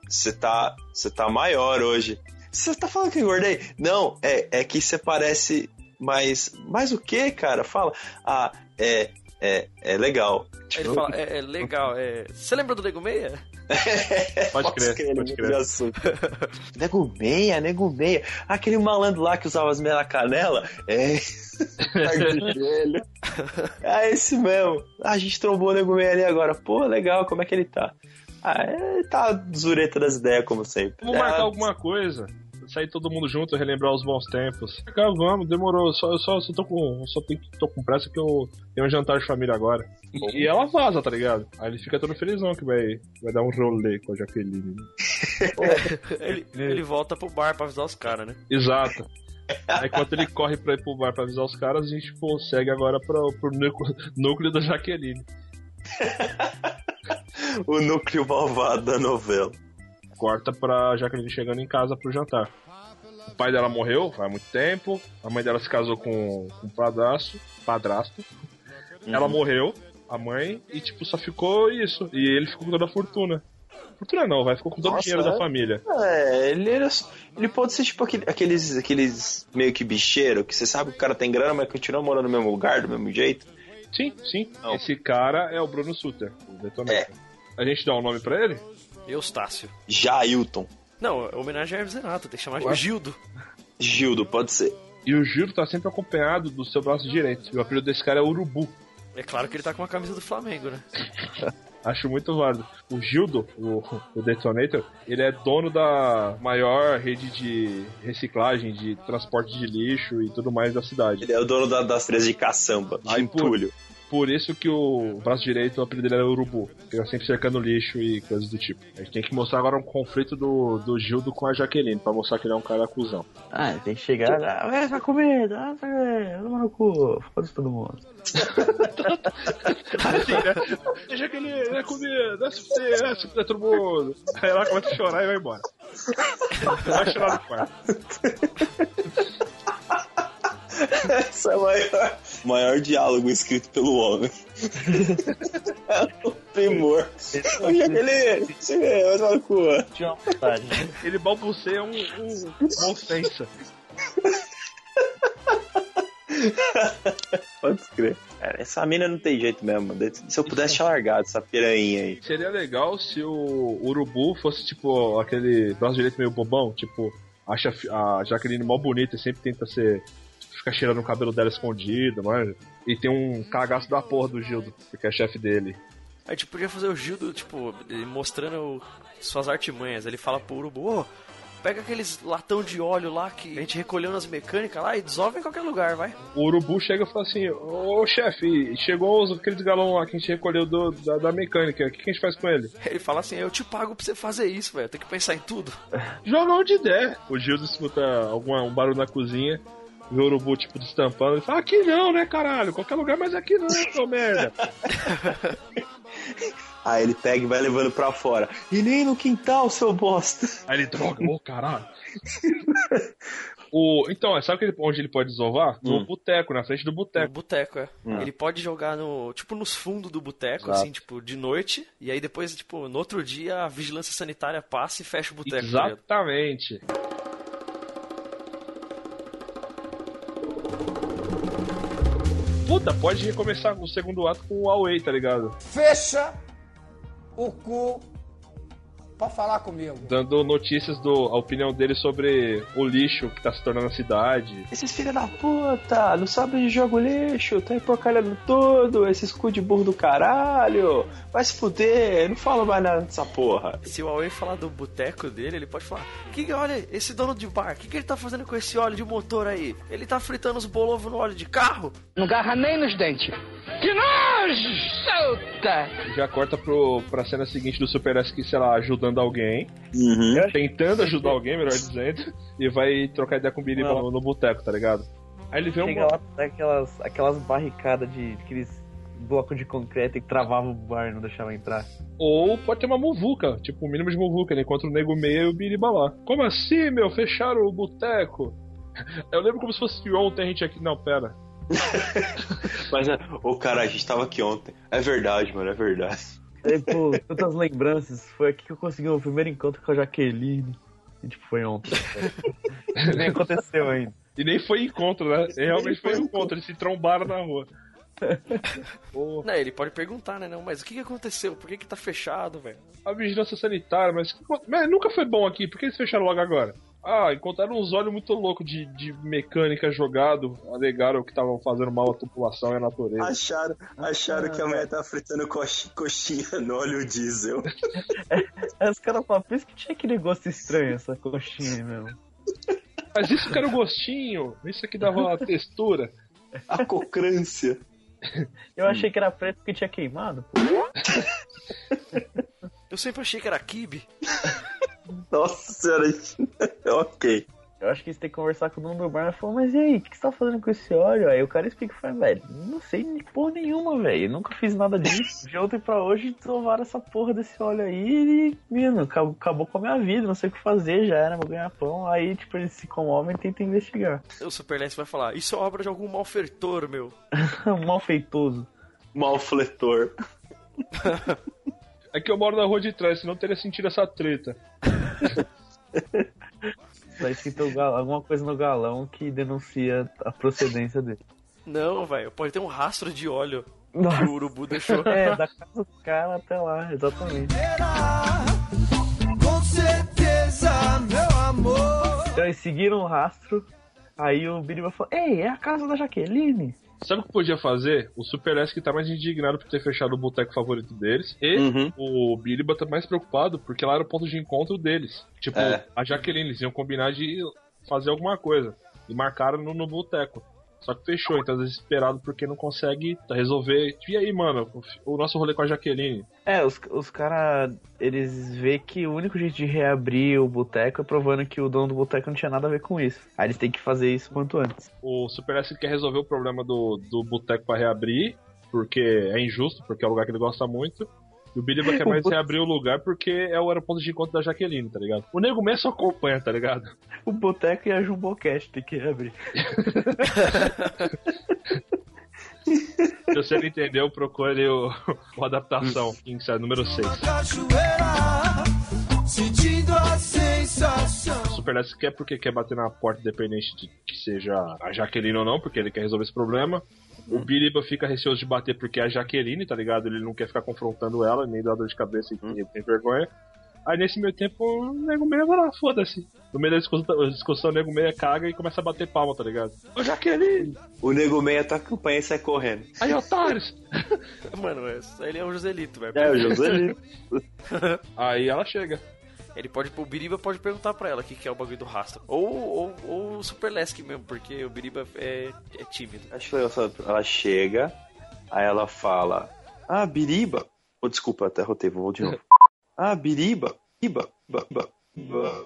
você tá, você tá maior hoje. Você tá falando que eu engordei? Não, é, é que você parece mais. Mais o que, cara? Fala. Ah, é. É, é legal. Aí ele fala, é, é legal, é. Você lembra do Nego Meia? Pode crer, ele pode crer. nego meia, nego meia. Aquele malandro lá que usava as meias na canela. É. É esse mesmo. A gente trombou o nego meia ali agora. Pô, legal, como é que ele tá? Ah, ele tá zureta das ideias, como sempre. Vamos marcar Ah, alguma coisa. Sair todo mundo junto, relembrar os bons tempos. Cá, vamos, demorou. Só, eu só, só tô com. Só tenho, tô com pressa que eu tenho um jantar de família agora. E, e ela vaza, tá ligado? Aí ele fica todo felizão que vai, vai dar um rolê com a Jaqueline. Ele, ele volta pro bar pra avisar os caras, né? Exato. Aí enquanto ele corre pra ir pro bar pra avisar os caras, a gente pô, segue agora pro, pro núcleo, núcleo da Jaqueline. O núcleo malvado da novela. Corta pra Jaqueline chegando em casa pro jantar. O pai dela morreu faz muito tempo. A mãe dela se casou com com um padrasto. padrasto. Ela morreu, a mãe, e tipo, só ficou isso. E ele ficou com toda a fortuna. Fortuna não, vai, ficou com todo o dinheiro é? da família. É, ele era. Ele pode ser tipo aquele- aqueles, aqueles meio que bicheiro, que você sabe que o cara tem grana, mas continua morando no mesmo lugar, do mesmo jeito. Sim, sim. Não. Esse cara é o Bruno Suter, o Detonator. A gente dá um nome pra ele? Eustácio. Jailton. Não, é homenagem a Hermes Renato, tem que chamar de Ué? Gildo. Gildo, pode ser. E o Giro tá sempre acompanhado do seu braço direito. E o apelido desse cara é Urubu. É claro que ele tá com a camisa do Flamengo, né? Acho muito válido. O Gildo, o, o Detonator, ele é dono da maior rede de reciclagem, de transporte de lixo e tudo mais da cidade. Ele é o dono da- das três de caçamba, de pô. entulho. Por isso que o braço direito, o apelido dele era Urubu. Fica sempre cercando lixo e coisas do tipo. A gente tem que mostrar agora um conflito do, do Gildo com a Jaqueline, pra mostrar que ele é um cara cuzão. Ah, tem que chegar. Ah, essa comida, ah, toma no cu, foda-se todo mundo. Assim, né? Jaqueline, é comida, desce pra você, desce pra todo mundo. Aí ela começa a chorar e vai embora. Vai chorar no quarto. Esse é o maior, maior diálogo escrito pelo homem. é o primor. O Jaqueline, chega vai tomar no cu. Tinha uma vontade. Ele balbuceia um, um, uma ofensa. Pode crer. Cara, essa mina não tem jeito mesmo. Se eu pudesse tinha largado essa piranha aí. Seria legal se o Urubu fosse tipo aquele braço direito meio bobão, tipo, acha a Jaqueline mó bonita e sempre tenta ser. Ficar cheirando o cabelo dela escondido, mano. E tem um cagaço da porra do Gildo, que é chefe dele. A gente podia fazer o Gildo, tipo, mostrando suas artimanhas. Ele fala pro Urubu, ô, pega aqueles latão de óleo lá que a gente recolheu nas mecânicas lá e dissolve em qualquer lugar, vai. O Urubu chega e fala assim: Ô chefe, chegou os- aqueles galão lá que a gente recolheu do- da, da mecânica, o que, que a gente faz com ele? Ele fala assim, eu te pago pra você fazer isso, velho. Tem que pensar em tudo. Joga onde der. O Gildo escuta alguma, um barulho na cozinha, vê o Urubu tipo destampando e fala: Aqui não, né, caralho? Qualquer lugar, mas aqui não, seu merda. Aí ele pega e vai levando pra fora. E nem no quintal, seu bosta. Aí ele droga, ô caralho. o, então, sabe que ele- onde ele pode desovar? No Hum. boteco, na frente do No boteco. boteco, é. Hum. Ele pode jogar no. Tipo, nos fundos do boteco, assim, tipo, de noite. E aí depois, tipo, no outro dia a vigilância sanitária passa e fecha o boteco. tá Puta, pode recomeçar o segundo ato com o Away, tá ligado? Fecha o cu pra falar comigo. Dando notícias do a opinião dele sobre o lixo que tá se tornando a cidade. Esses filha da puta, não sabem de jogo lixo, tá empurcalhando tudo, esses cu de burro do caralho. Vai se fuder, não fala mais nada dessa porra. Se o Huawei falar do boteco dele, ele pode falar: que, olha, esse dono de bar, o que, que ele tá fazendo com esse óleo de motor aí? Ele tá fritando os bolovos no óleo de carro? Não garra nem nos dentes. Que nojo! Solta! Já corta pro, pra cena seguinte do Super S que, sei lá, ajudando alguém. Uhum. Tentando ajudar alguém, melhor dizendo. E vai trocar ideia com o Biriba no, no boteco, tá ligado? Aí ele vê Chega uma. lá, tá aquelas, aquelas barricadas de aqueles blocos de concreto que travava o bar e não deixava entrar. Ou pode ter uma muvuca, tipo, o mínimo de muvuca. Ele encontra o nego meio e o Biriba lá. Como assim, meu? Fecharam o boteco? Eu lembro como se fosse ontem a gente aqui. Não, pera. Mas, é, ô cara, a gente tava aqui ontem. É verdade, mano, é verdade. Pô, tantas lembranças. Foi aqui que eu consegui o primeiro encontro com a Jaqueline. E, tipo, foi ontem. Nem aconteceu ainda. E nem foi encontro, né? Realmente foi encontro. Eles se trombaram na rua. Porra. Não, ele pode perguntar, né? Não, mas o que, que aconteceu? Por que, que tá fechado, velho? A vigilância sanitária, mas, mas nunca foi bom aqui, por que eles fecharam logo agora? Ah, encontraram uns olhos muito loucos de, de mecânica jogado, alegaram que estavam fazendo mal à população e à natureza. Acharam, acharam que a mulher tava fritando coxi- coxinha no óleo diesel. Aí os caras falam, por isso que tinha aquele gosto estranho, essa coxinha mesmo. Mas isso que era o gostinho, isso aqui dava a textura. A cocrância. Eu achei que era preto porque tinha queimado. pô. Eu sempre achei que era kibe. Nossa senhora. ok. Eu acho que você tem que conversar com o dono do bar e falar, mas e aí, o que você tá fazendo com esse óleo? Aí o cara explica e fala, velho, não sei de porra nenhuma, velho. Nunca fiz nada disso. De ontem pra hoje desovaram essa porra desse óleo aí e, mano, acabou, acabou com a minha vida, não sei o que fazer, já era, vou ganhar pão. Aí, tipo, eles se comovem e tentam investigar. O Super Lance vai falar: Isso é obra de algum malfeitor, meu. Malfeitoso. Malfletor. É que eu moro na rua de trás, senão eu teria sentido essa treta. Tá escrito o gal- alguma coisa no galão que denuncia a procedência dele. Não, velho, pode ter um rastro de óleo que Nossa. o urubu deixou. É, da casa do cara até lá, exatamente. Com certeza, meu amor. Então eles seguiram o rastro, aí o Biriba falou, ei, é a casa da Jaqueline. Sabe o que podia fazer? O Super S que tá mais indignado por ter fechado o boteco favorito deles. E Uhum. o Biriba tá mais preocupado porque lá era o ponto de encontro deles. Tipo, É. a Jaqueline, eles iam combinar de fazer alguma coisa. E marcaram no, no boteco. Só que fechou, então tá desesperado porque não consegue resolver. E aí, mano, o nosso rolê com a Jaqueline? É, os, os caras, eles vê que o único jeito de reabrir o boteco é provando que o dono do boteco não tinha nada a ver com isso. Aí eles têm que fazer isso quanto antes. O Super S quer resolver o problema do, do boteco pra reabrir, porque é injusto, porque é um lugar que ele gosta muito. E o Billy quer mais reabrir o lugar porque é o aeroporto de encontro da Jaqueline, tá ligado? O Nego mesmo só acompanha, tá ligado? O boteco e a Jumbocast tem que reabrir. Se você não entendeu, procure o, o Adaptação, King Size número 6. Sentindo a sensação. O Super quer porque quer bater na porta, independente de que seja a Jaqueline ou não, porque ele quer resolver esse problema. O Biriba fica receoso de bater porque é a Jaqueline, tá ligado? Ele não quer ficar confrontando ela, nem dar dor de cabeça e ele tem vergonha. Aí nesse meio tempo, o Nego Meia vai lá, foda-se. No meio da discussão, discussão, o Nego Meia caga e começa a bater palma, tá ligado? Ô Jaqueline! O Nego Meia tá acompanha e sai correndo. Aí, otários! Mano, ele é o Joselito, velho. É, o Joselito. Aí ela chega. Ele pode, o Biriba pode perguntar pra ela o que, que é o bagulho do rastro. Ou, ou, ou o Super Lesk mesmo, porque o Biriba é, é tímido. Acho que ela, ela chega, aí ela fala: Ah, Biriba. Oh, desculpa, até rotei, vou de novo. Ah, Biriba. Biriba. Ba, ba, ba.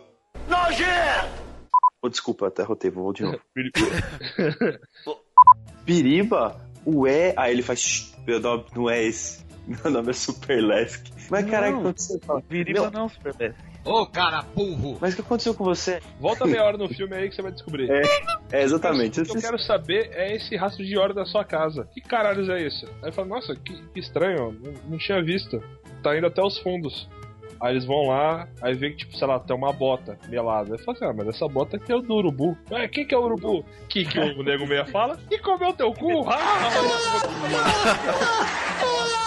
Oh, desculpa, até rotei, vou de novo. Biriba? Ué? Aí ele faz. "Shh, Meu nome não é esse. Meu nome é Super Lesk. Mas caralho, o que aconteceu? Biriba não, Super Lesk. Ô, cara burro! Mas o que aconteceu com você? Volta meia hora no filme aí que você vai descobrir. É, é exatamente. O que eu quero saber é esse rastro de hora da sua casa. Que caralhos é isso? Aí fala, nossa, que, que estranho, não, não tinha visto. Tá indo até os fundos. Aí eles vão lá, aí vê que, tipo, sei lá, tem uma bota melada. Aí fala assim, ah, mas essa bota aqui é o do urubu. Ué, quem que é o urubu? Que que o nego meia fala? E comeu teu cu? Ah!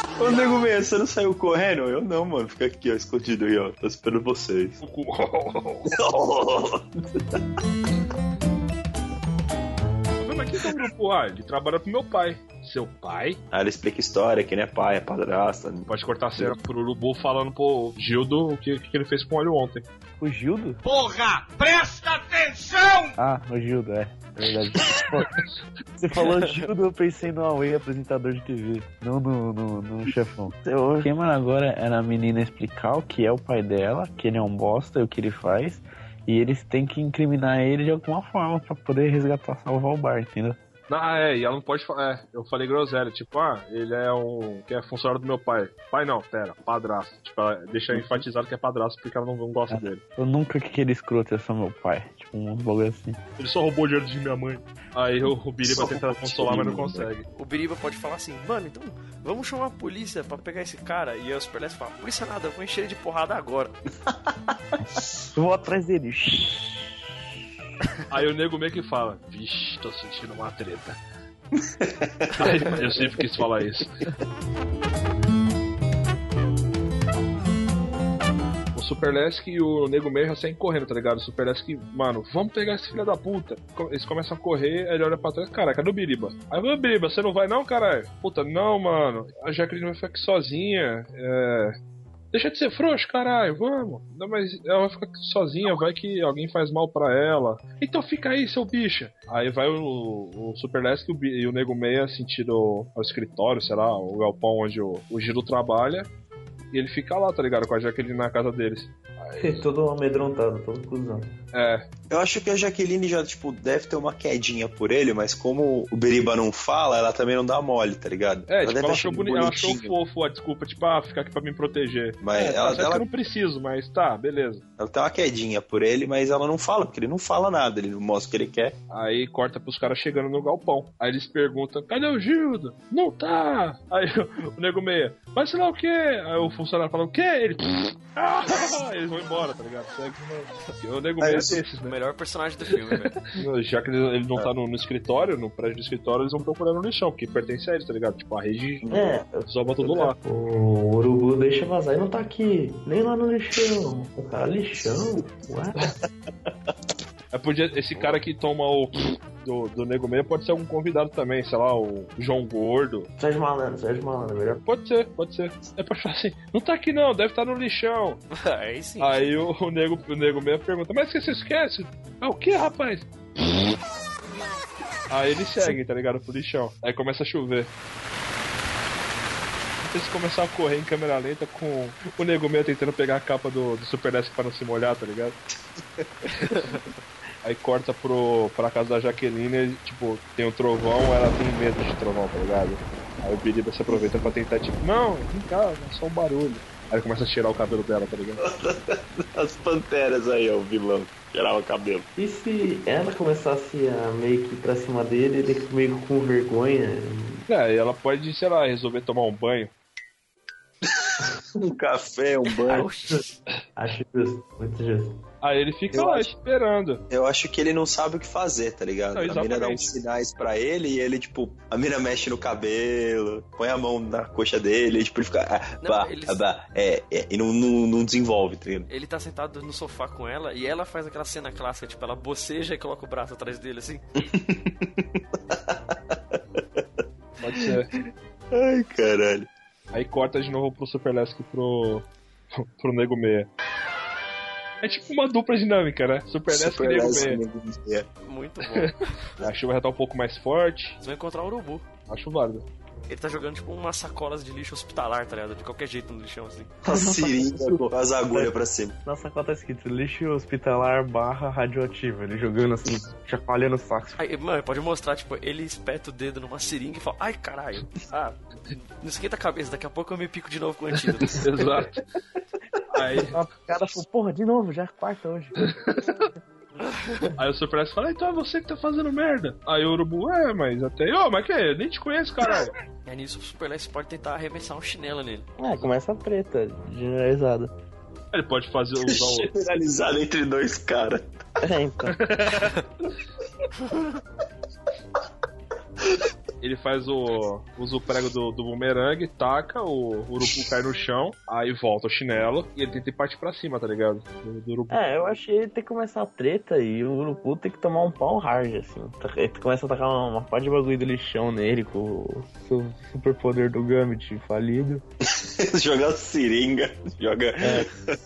Ô, nego meia, você não saiu correndo? Eu não, mano. Fica aqui, ó, escondido aí, ó. Tô esperando vocês. O cu. Mas que é o grupo? Ah, ele trabalha pro meu pai. Seu pai? Aí ele explica história, que não é pai, é padrasta. Pode cortar a cena pro Urubu falando pro Gildo o que, que ele fez com o óleo ontem. O Gildo? Porra, presta atenção! Ah, o Gildo, é. É verdade. Pô, Você falou Gildo, eu pensei no Huawei apresentador de TV, não no, no, no chefão. O esquema agora era a menina explicar o que é o pai dela, que ele é um bosta e o que ele faz, e eles têm que incriminar ele de alguma forma pra poder resgatar, salvar o bar, entendeu? Ah, é, e ela não pode falar. É, eu falei groselha, tipo, ah, ele é um. que é funcionário do meu pai. Pai não, pera, padrasto. Tipo, ela deixa enfatizado que é padrasto porque ela não, não gosta dele. Eu nunca que aquele escroto é só meu pai. Tipo, um bagulho assim. Ele só roubou o dinheiro de minha mãe. Aí o, o Billy vai tentar consolar, mas não consegue. O Biriba pode falar assim, mano, então vamos chamar a polícia pra pegar esse cara. E aí o Super Lesk fala, polícia nada, eu vou encher ele de porrada agora. Eu vou atrás dele. Aí o nego meio que fala, vixe, tô sentindo uma treta. Aí, eu sempre quis falar isso. O Super Lesk e o Nego Meio já saem correndo, tá ligado? O Super Lesk, mano, vamos pegar esse filho da puta. Eles começam a correr, aí ele olha pra trás, cara, cadê o Biriba? Aí, ô Biriba, você não vai não, caralho? Puta, não, mano. A Jacqueline vai ficar aqui sozinha. É. Deixa de ser frouxo, caralho, vamos. Não, mas ela aqui sozinha, vai que alguém faz mal pra ela. Então fica aí, seu bicho. Aí vai o, o Super Lesk e o, Nego Meia sentido ao escritório, sei lá, o galpão onde o, o Giro trabalha. E ele fica lá, tá ligado? Com a Jaqueline na casa deles. todo amedrontado, todo cuzão. É, Eu acho que a Jaqueline já, tipo, deve ter uma quedinha por ele, mas como o Beriba não fala, ela também não dá mole, tá ligado? é tipo, deve ela achou, boni... ela achou fofo a desculpa, tipo, ah, ficar aqui pra me proteger. Mas é, ela- tá ela- que eu não preciso, mas tá, beleza. Ela tem uma quedinha por ele, mas ela não fala, porque ele não fala nada, ele não mostra o que ele quer. Aí corta pros caras chegando no galpão. Aí eles perguntam: cadê o Gildo? Não tá! Aí o, o nego meia, mas sei lá o quê? Aí o funcionário fala: o quê? Ele. Ah! Eles vão embora, tá ligado? O nego é eu sou- desses, O né? melhor personagem do filme, velho. Já que ele, não tá no, no escritório, no prédio do escritório, eles vão procurar no lixão, porque pertence a eles, tá ligado? Tipo, a rede É, soba tudo lá. o urubu deixa vazar e não tá aqui, nem lá no lixão. O cara, lixão? Ué? É, podia, esse cara que toma o do, do nego meia pode ser algum convidado também, sei lá, o João Gordo. Sérgio Malandro, Sérgio Malandro, melhor. Pode ser, pode ser. É pra falar assim, não tá aqui não, deve estar no lixão. Aí sim. Aí o, o nego, o nego meia pergunta, mas que você esquece? Ah, o que, rapaz? Aí eles seguem, tá ligado? Pro lixão. Aí começa a chover. Eles começam a correr em câmera lenta com o nego meio tentando pegar a capa do, do Super Desk pra não se molhar, tá ligado? Aí corta pro, pra casa da Jaqueline e, tipo, tem um trovão, ela tem medo de trovão, tá ligado? Aí o Biriba se aproveita pra tentar, tipo, não, vem cá, é só um barulho. Aí ele começa a tirar o cabelo dela, tá ligado? As panteras aí, ó, o vilão. Tirar o cabelo. E se ela começasse a meio que ir pra cima dele, ele meio com vergonha? É, e ela pode, sei lá, resolver tomar um banho. Um café, um banho. Acho justo, muito justo. Aí ele fica Eu lá acho- esperando. Eu acho que ele não sabe o que fazer, tá ligado? Não, a mina dá uns sinais pra ele e ele, tipo, a mina mexe no cabelo, põe a mão na coxa dele, e, tipo, ele fica. Ah, Não, bah, eles- ah, bah, é, é, e não, não, não desenvolve, tá ligado? Ele tá sentado no sofá com ela e ela faz aquela cena clássica, tipo, ela boceja e coloca o braço atrás dele assim. Pode ser. Ai, caralho. Aí corta de novo pro Super Lesk e pro. pro Nego Meia. É tipo uma dupla dinâmica, né? Super Lesk e Nego Meia. Muito bom. A chuva já tá um pouco mais forte. Vocês vão encontrar o urubu. Acho válido. Ele tá jogando tipo umas sacolas de lixo hospitalar, tá ligado? De qualquer jeito no lixão assim. A seringa com as agulhas pra cima. Na sacola tá escrito lixo hospitalar barra radioativo. Ele jogando assim, chacoalhando o saco. Aí, mano, pode mostrar, tipo, ele espeta o dedo numa seringa e fala, ai caralho, ah, não esquenta a cabeça, daqui a pouco eu me pico de novo com o antídoto. Exato. Aí, O cara falou, porra, de novo, já é quarta hoje. aí o Lesk fala, então é você que tá fazendo merda. Aí o Urubu, é, mas até. Ô, mas que é? Nem te conheço, caralho. Aí nisso o Super Lex pode tentar arremessar um chinelo nele. É, começa a treta, generalizada. Ele pode fazer usar o. Generalizado entre dois caras. É, então. Ele faz o. usa o prego do, do bumerangue, taca, o urubu cai no chão, aí volta o chinelo e ele tenta ir partir pra cima, tá ligado? Do, do urubu. É, eu achei ele ter que começar a treta e o Urubu tem que tomar um pau hard, assim. Ele começa a tacar uma, uma pá de bagulho do lixão nele com o seu super poder do Gambit falido. joga seringa, joga.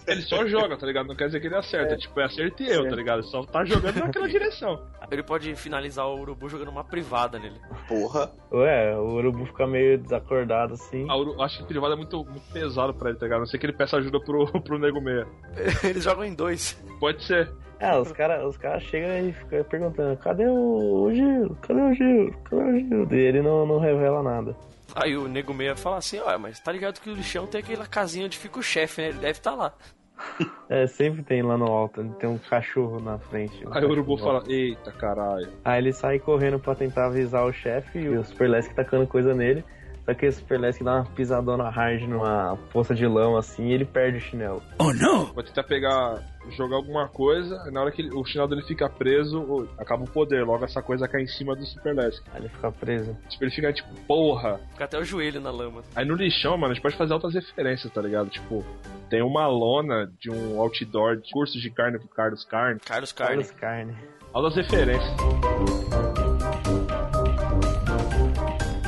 Ele só joga, tá ligado? Não quer dizer que ele acerta. Tipo, é acerto e eu, tá ligado? Ele só tá jogando naquela direção. Ele pode finalizar o urubu jogando uma privada nele. Porra. Ué, o Urubu fica meio desacordado assim. A Uru- acho que o privado é muito, muito pesado pra ele, tá ligado? A não sei que ele peça ajuda pro, pro nego meia. Eles jogam em dois. Pode ser. É, os caras os cara chegam e ficam perguntando: cadê o, o Gil? Cadê o Gil? Cadê o Gil? E ele não, não revela nada. Aí o nego meia fala assim, ó, mas tá ligado que o lixão tem aquela casinha onde fica o chefe, né? Ele deve estar lá. É, sempre tem lá no alto, tem um cachorro na frente. um Aí o urubu fala, eita caralho. Aí ele sai correndo pra tentar avisar o chefe e o Super Lesk tacando coisa nele. Só que o Super Lesk dá uma pisadona hard numa poça de lama assim e ele perde o chinelo. Vai tentar pegar, jogar alguma coisa, e na hora que ele- o chinelo dele fica preso, acaba o poder. Logo essa coisa cai em cima do Super Lesk. Aí ele fica preso. Tipo, ele fica tipo, porra. Fica até o joelho na lama. Aí no lixão, mano, a gente pode fazer altas referências, tá ligado? Tipo, tem uma lona de um outdoor de cursos de carne pro Carlos Carne. Carlos Carne. Carlos Carne. Altas referências.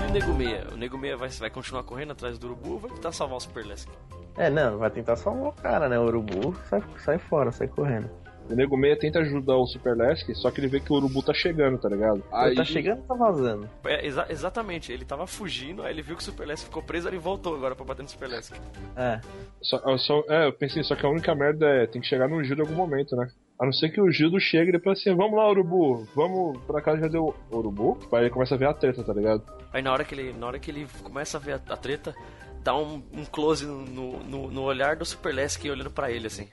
E o nego meia? O nego meia vai, vai continuar correndo atrás do urubu ou vai tentar salvar o Super Lesk? É, não, vai tentar salvar o cara, né? O urubu sai, sai fora, sai correndo. O Nego Meia tenta ajudar o Super Lesk, só que ele vê que o Urubu tá chegando, tá ligado? Ele tá chegando ou tá vazando? É, exa- exatamente, ele tava fugindo, aí ele viu que o Super ficou preso, aí ele voltou agora pra bater no Super Lesk. É. Só, eu só- é, eu pensei, só que a única merda é tem que chegar no Gildo em algum momento, né? A não ser que o Gildo chegue e depois assim, vamos lá, Urubu, vamos pra casa já deu Urubu. Aí ele começa a ver a treta, tá ligado? Aí na hora que ele, na hora que ele começa a ver a, a treta, dá um, um close no, no, no olhar do Super Lesk olhando pra ele assim.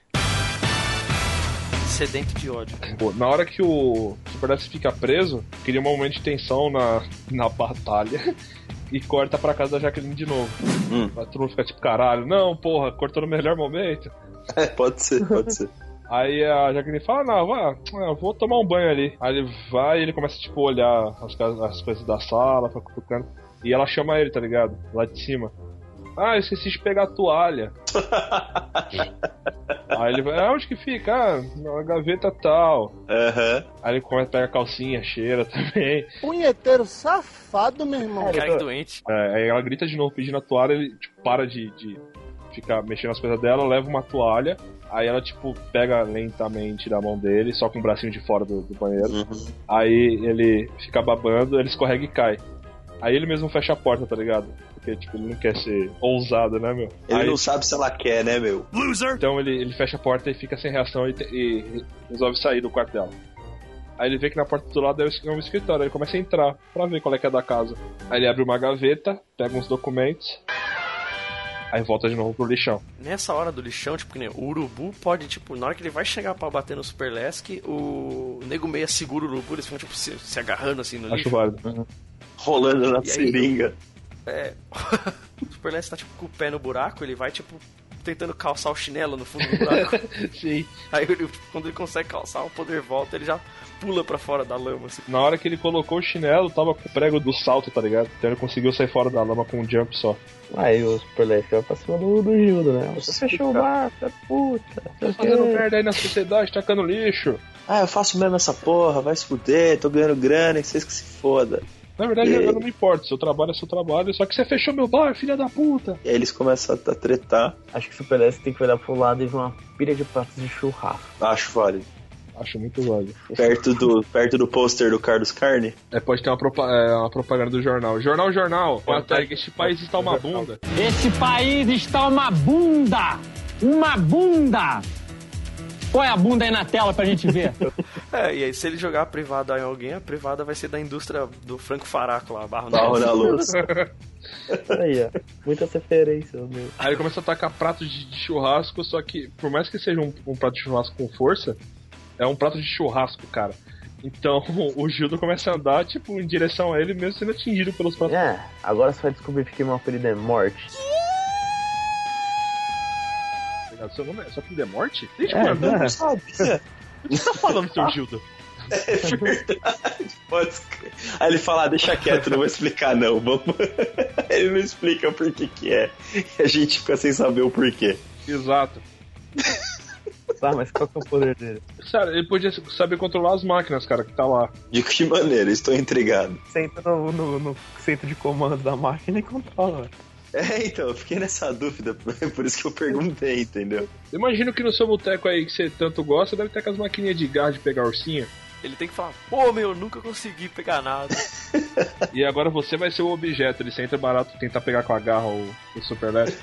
Sedento de ódio. Pô, na hora que o Super Lesk fica preso, cria um momento de tensão na, na batalha. E corta pra casa da Jaqueline de novo. Hum. A turma fica tipo, caralho, não, porra, cortou no melhor momento. É, pode ser, pode ser. Aí a Jaqueline fala, não, vá, eu vou tomar um banho ali. Aí ele vai e ele começa, tipo, a olhar as, casas- as coisas da sala, fica cutucando. E ela chama ele, tá ligado? Lá de cima. Ah, eu esqueci de pegar a toalha. Aí ele vai, ah, onde que fica? Ah, na gaveta tal. Aham. Aí ele começa a pegar a calcinha, cheira também. Punheteiro safado, meu irmão. Cara que doente. É, aí ela grita de novo pedindo a toalha, ele tipo, para de, de ficar mexendo nas coisas dela, leva uma toalha Aí ela, tipo, pega lentamente da mão dele, só com o bracinho de fora do, do banheiro. Uhum. Aí ele fica babando, ele escorrega e cai. Aí ele mesmo fecha a porta, tá ligado? Porque, tipo, ele não quer ser ousado, né, meu? Ele Aí- não sabe se ela quer, né, meu? Então ele, ele fecha a porta e fica sem reação e, te- e resolve sair do quarto dela. Aí ele vê que na porta do lado é um escritório, aí ele começa a entrar pra ver qual é que é da casa. Aí ele abre uma gaveta, pega uns documentos, aí volta de novo pro lixão. Nessa hora do lixão, tipo, que nem o urubu pode, tipo, na hora que ele vai chegar pra bater no Super Lesk, o nego meia segura o urubu, eles ficam, tipo, se, se agarrando assim no Acho lixo. válido. Rolando na E aí? seringa. É. o Super Lesk tá, tipo, com o pé no buraco, ele vai, tipo, tentando calçar o chinelo no fundo do buraco. Sim. Aí ele, quando ele consegue calçar, o poder volta, ele já pula pra fora da lama, assim. Na hora que ele colocou o chinelo, tava com o prego do salto, tá ligado? Então ele conseguiu sair fora da lama com um jump só. Aí o Super Lesk vai pra cima do, do Gildo, né? Você fechou o bar, da puta. Tá fazendo merda aí na sociedade, tacando lixo. Ah, eu faço mesmo essa porra, vai se fuder, tô ganhando grana, e vocês que se foda. Na verdade, E- eu não me importo, seu trabalho é seu trabalho, só que você fechou meu bar, filha da puta. E aí eles começam a tretar. Acho que o Super Lesk tem que olhar pro lado e ver uma pilha de pratos de churrasco. Acho válido. Acho muito válido. Perto do, perto do pôster do Carlos Carne. É, pode ter uma, propa- é, uma propaganda do jornal. Jornal, jornal. Com a tag, este país está uma bunda. Esse país está uma bunda! Uma bunda! Põe a bunda aí na tela pra gente ver. É, e aí se ele jogar a privada em alguém, a privada vai ser da indústria do Franco Faraco lá, Barro, na luz. Aí, ó. Muitas referências, meu. Aí ele começa a atacar pratos de, de churrasco, só que, por mais que seja um, um prato de churrasco com força, é um prato de churrasco, cara. Então o Gildo começa a andar, tipo, em direção a ele, mesmo sendo atingido pelos pratos. É, agora você vai descobrir que meu apelido é Morte. Seu nome é seu filho é morte? Desde É, quando? não Não sabia. O que você tá falando, seu Gildo? É verdade. Pode escrever. Aí ele fala, ah, deixa quieto, não vou explicar não. Vamos... Ele não explica por que que é. E a gente fica sem saber o porquê. Exato. Tá, mas qual que é o poder dele? Sério, ele podia saber controlar as máquinas, cara, que tá lá. De que maneira? Estou intrigado. Senta no, no, no centro de comando da máquina e controla. É, então, eu fiquei nessa dúvida, por isso que eu perguntei, entendeu? Eu imagino que no seu boteco aí que você tanto gosta, deve ter aquelas maquininhas de gás de pegar ursinha. Ele tem que falar, pô meu, nunca consegui pegar nada. E agora você vai ser o objeto, ele sempre é barato tentar pegar com a garra o, o Super Lesk.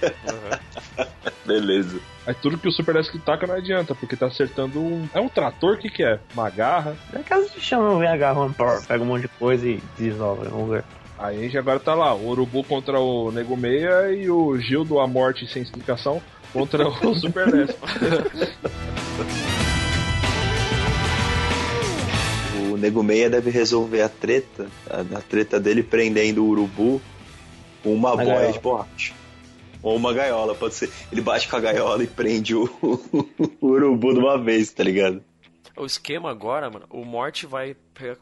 Beleza. Aí tudo que o Super Lesk taca não adianta, porque tá acertando um. É um trator? O que, que é? Uma garra? É caso de chama, vem agarrando, pega um monte de coisa e desova. Vamos ver. Aí a gente agora tá lá, o Urubu contra o Nego Meia e o Gildo, a morte sem explicação, contra o Super Lesk. O Nego Meia deve resolver a treta, a, a treta dele prendendo o urubu com uma Uma boia gaiola. de borracha. Ou uma gaiola, pode ser. Ele bate com a gaiola e prende o, o urubu de uma vez, tá ligado? O esquema agora, mano, o Morte vai,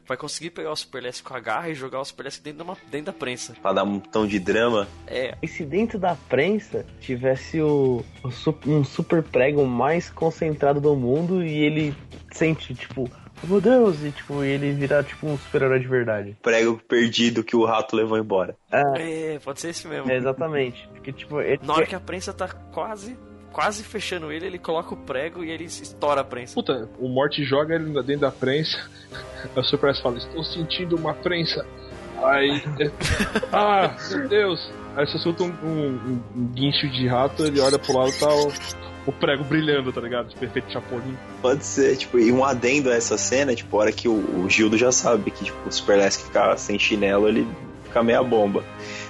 vai conseguir pegar o Super Lesk com a garra e jogar o Super Lesk dentro, de uma- dentro da prensa. Pra dar um tom de drama. É, E se dentro da prensa tivesse o, o um super prego mais concentrado do mundo e ele sente, tipo, oh, meu Deus, e tipo, ele virar tipo um super-herói de verdade. Prego perdido que o rato levou embora. É, é, pode ser esse mesmo. é, exatamente. Porque, tipo, ele, Na hora que a prensa tá quase, quase fechando ele, ele coloca o prego e ele estoura a prensa. Puta, o Morte joga ele dentro da prensa. Aí o Super Lesk fala: Estou sentindo uma prensa. Aí. é- ah, meu Deus! Aí você solta um, um, um- guincho de rato, ele olha pro lado e tá o, o prego brilhando, tá ligado? De perfeito chapolim. Pode ser, tipo, e um adendo a essa cena, tipo, a hora que o, o Gildo já sabe que, tipo, o Super Lesk ficar sem chinelo, ele fica meia bomba.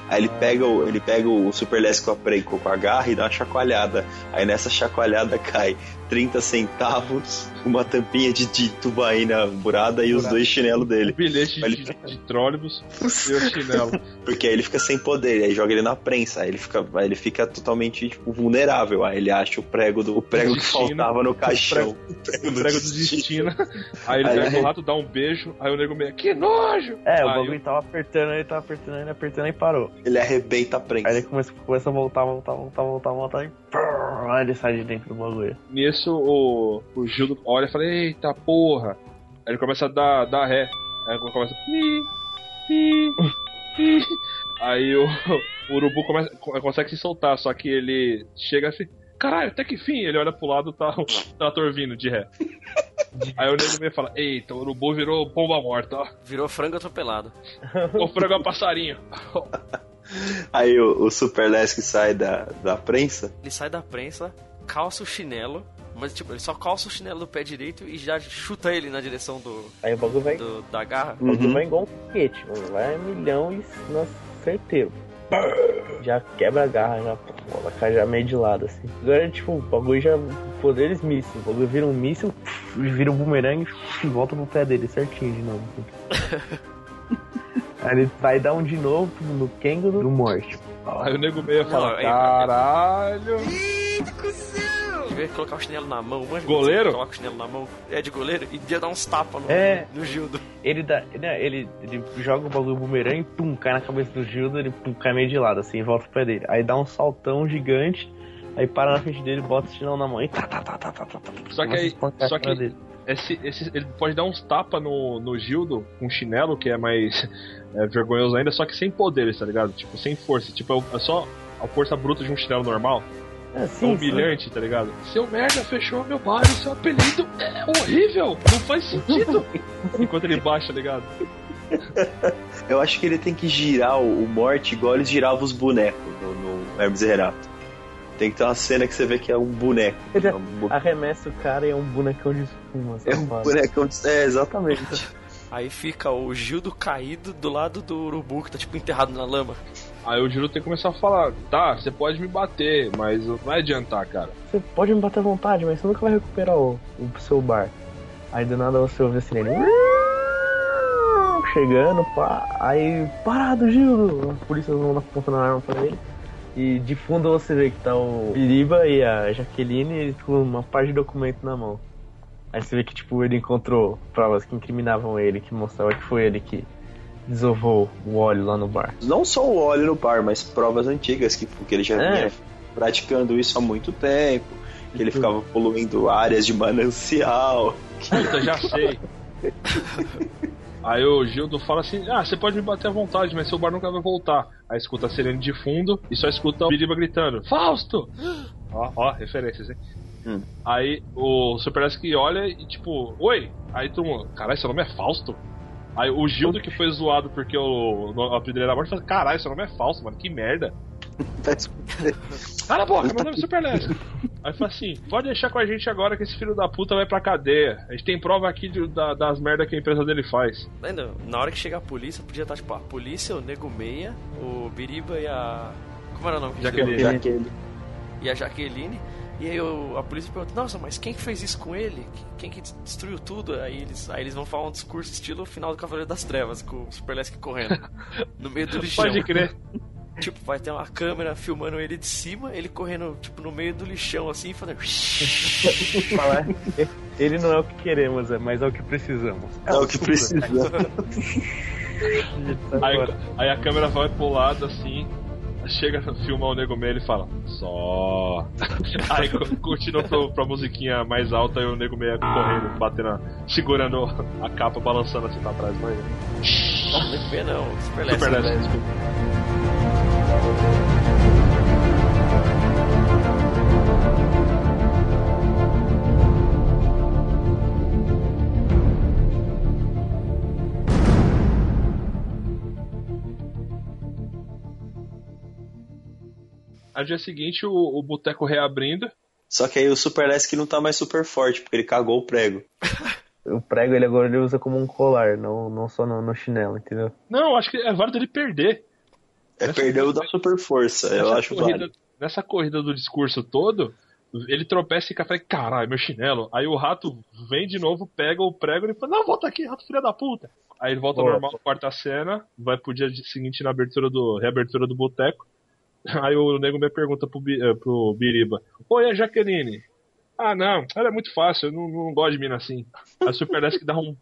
Aí ele pega o, ele pega o Super Lesk com a, com a garra e dá uma chacoalhada. Aí nessa chacoalhada cai 30 centavos, uma tampinha de, de tubaína burada e os dois chinelos O dele. bilhete Ele de, de trólebus e o chinelo. Porque aí ele fica sem poder, aí joga ele na prensa, aí ele fica, aí ele fica totalmente tipo, vulnerável. Aí ele acha o prego do o prego que Destino. faltava no caixão. O prego do destino. Aí ele Aí pega ele- o rato, dá um beijo. Aí o nego meio, que nojo! é, o Aí bagulho tava apertando, ele tava apertando, ele apertando e parou. Ele arrebenta a prensa. Aí ele começa, começa a voltar, voltar, voltar, voltar, voltar e aí ele sai de dentro do bagulho. Nisso o, o Gildo olha e fala, eita porra. Aí ele começa a dar, dar ré. Aí ele começa. Pi, pi, pi. Aí o, o urubu começa, co- consegue se soltar, só que ele chega assim. caralho, até que fim? Ele olha pro lado, tá o trator vindo de ré. Aí o nego meio fala, eita, o urubu virou pomba morta, ó. Virou frango atropelado. O frango é um passarinho. Aí o, o Super Lesk sai da, da prensa. Ele sai da prensa, calça o chinelo, mas tipo, ele só calça o chinelo do pé direito e já chuta ele na direção do, Aí o bagulho vai. do- da garra. O bagulho vai igual um foguete, mano. Vai milhão e nossa, certeiro. Já quebra a garra, já bola, cai já meio de lado, assim. Agora, tipo, o bagulho já. Poderes míssil. O bagulho vira um míssil, vira um bumerangue e volta pro pé dele certinho de novo. Aí ele vai dar um de novo no Kengo do morte. Aí o nego meio fala, caralho. Devia colocar o chinelo na mão. Manja Goleiro? Coloca o chinelo na mão. É de goleiro e devia dar uns tapas no, É. no Gildo. Ele dá. Né, ele, ele joga o bagulho bumerangue, pum, cai na cabeça do Gildo, ele pum, cai meio de lado, assim, e volta pro pé dele. Aí dá um saltão gigante, aí para na frente dele, bota o chinelo na mão e tá, tá, tá, tá, tá, tá, tá. Só que aí, só que dele. esse, esse, ele pode dar uns tapas no, no Gildo com chinelo, que é mais é, vergonhoso ainda, só que sem poderes, tá ligado? Tipo, sem força. Tipo, é só a força bruta de um chinelo normal. É, É sim, humilhante, tá ligado? Seu merda fechou meu bar, o seu apelido é horrível, não faz sentido. Enquanto ele baixa, tá ligado? Eu acho que ele tem que girar o, Morte igual eles giravam os bonecos no, no Hermes e Renato. Tem que ter uma cena que você vê que é um boneco. Ele É um, arremessa o cara e é um bonecão de espuma. é um bonecão. de- É, exatamente. Aí fica o Gildo caído do lado do urubu que tá tipo enterrado na lama. Aí o Gildo tem que começar a falar, tá, você pode me bater, mas não vai adiantar, cara. Você pode me bater à vontade, mas você nunca vai recuperar o, o seu bar. Aí do nada você ouve a sirene. Chegando, pá. Aí, parado, Gildo! A polícia não apontando a arma pra ele. E de fundo você vê que tá o Biriba e a Jaqueline com uma parte de documento na mão. Aí você vê que tipo ele encontrou provas que incriminavam ele, que mostravam que foi ele que desovou o óleo lá no bar. Não só o óleo no bar, mas provas antigas, que, que ele já É. vinha praticando isso há muito tempo. Que ele ficava poluindo áreas de manancial. Puta, já sei. Aí o Gildo fala assim: Ah, você pode me bater à vontade, mas seu bar nunca vai voltar. Aí escuta a sirene de fundo e só escuta o Biriba gritando: Fausto! Ó, ó, referências, hein? Hum. Aí o Super que olha e tipo, oi! Aí todo mundo, caralho, seu nome é Fausto? Aí o Gildo que foi zoado porque o, o apelido era morte fala: Caralho, seu nome é Fausto, mano, que merda. Cala a boca, meu nome é Super Leslie. Aí fala assim: pode deixar com a gente agora que esse filho da puta vai pra cadeia. A gente tem prova aqui de- da- das merdas que a empresa dele faz. Ainda, na hora que chegar a polícia, podia estar tipo a polícia, o Nego Meia, o Biriba e a. Como era o nome? que Jaqueline. Jaqueline. E a Jaqueline. E aí o- a polícia pergunta, nossa, mas quem que fez isso com ele? Quem que destruiu tudo? Aí eles, aí eles vão falar um discurso estilo final do Cavaleiro das Trevas, com o Super Lesk correndo. no meio do lixão. Pode crer. Tipo, vai ter uma câmera filmando ele de cima, ele correndo, tipo, no meio do lixão, assim, fazendo... Falar, ele não é o que queremos, é, mas é o que precisamos. É o que precisa. Aí, aí a câmera vai pro lado assim. Chega a filmar o nego meio e fala, só. Aí co- continua pro, pra musiquinha mais alta e o nego meio correndo, batendo, segurando a capa, balançando assim pra trás. Mas... Muito bem, não. Super Lesk. Super Leslie, no dia seguinte o, o boteco reabrindo. Só que aí o Super Lesk não tá mais super forte, porque ele cagou o prego. O prego ele agora ele usa como um colar, não, não só no, no chinelo, entendeu? Não, acho que é válido ele perder. É perdeu da super força, eu Nessa acho corrida, válido. nessa corrida do discurso todo, ele tropeça e fica caralho, meu chinelo. Aí o rato vem de novo, pega o prego e ele fala, não, volta aqui, rato filha da puta. Aí ele volta normal, quarta cena, vai pro dia seguinte na abertura do, reabertura do boteco. Aí o nego me pergunta pro, eh, pro Biriba, oi, a Jaqueline? Ah, não, ela é muito fácil, eu não, não gosto de mina assim. Aí o Super Desk dá um,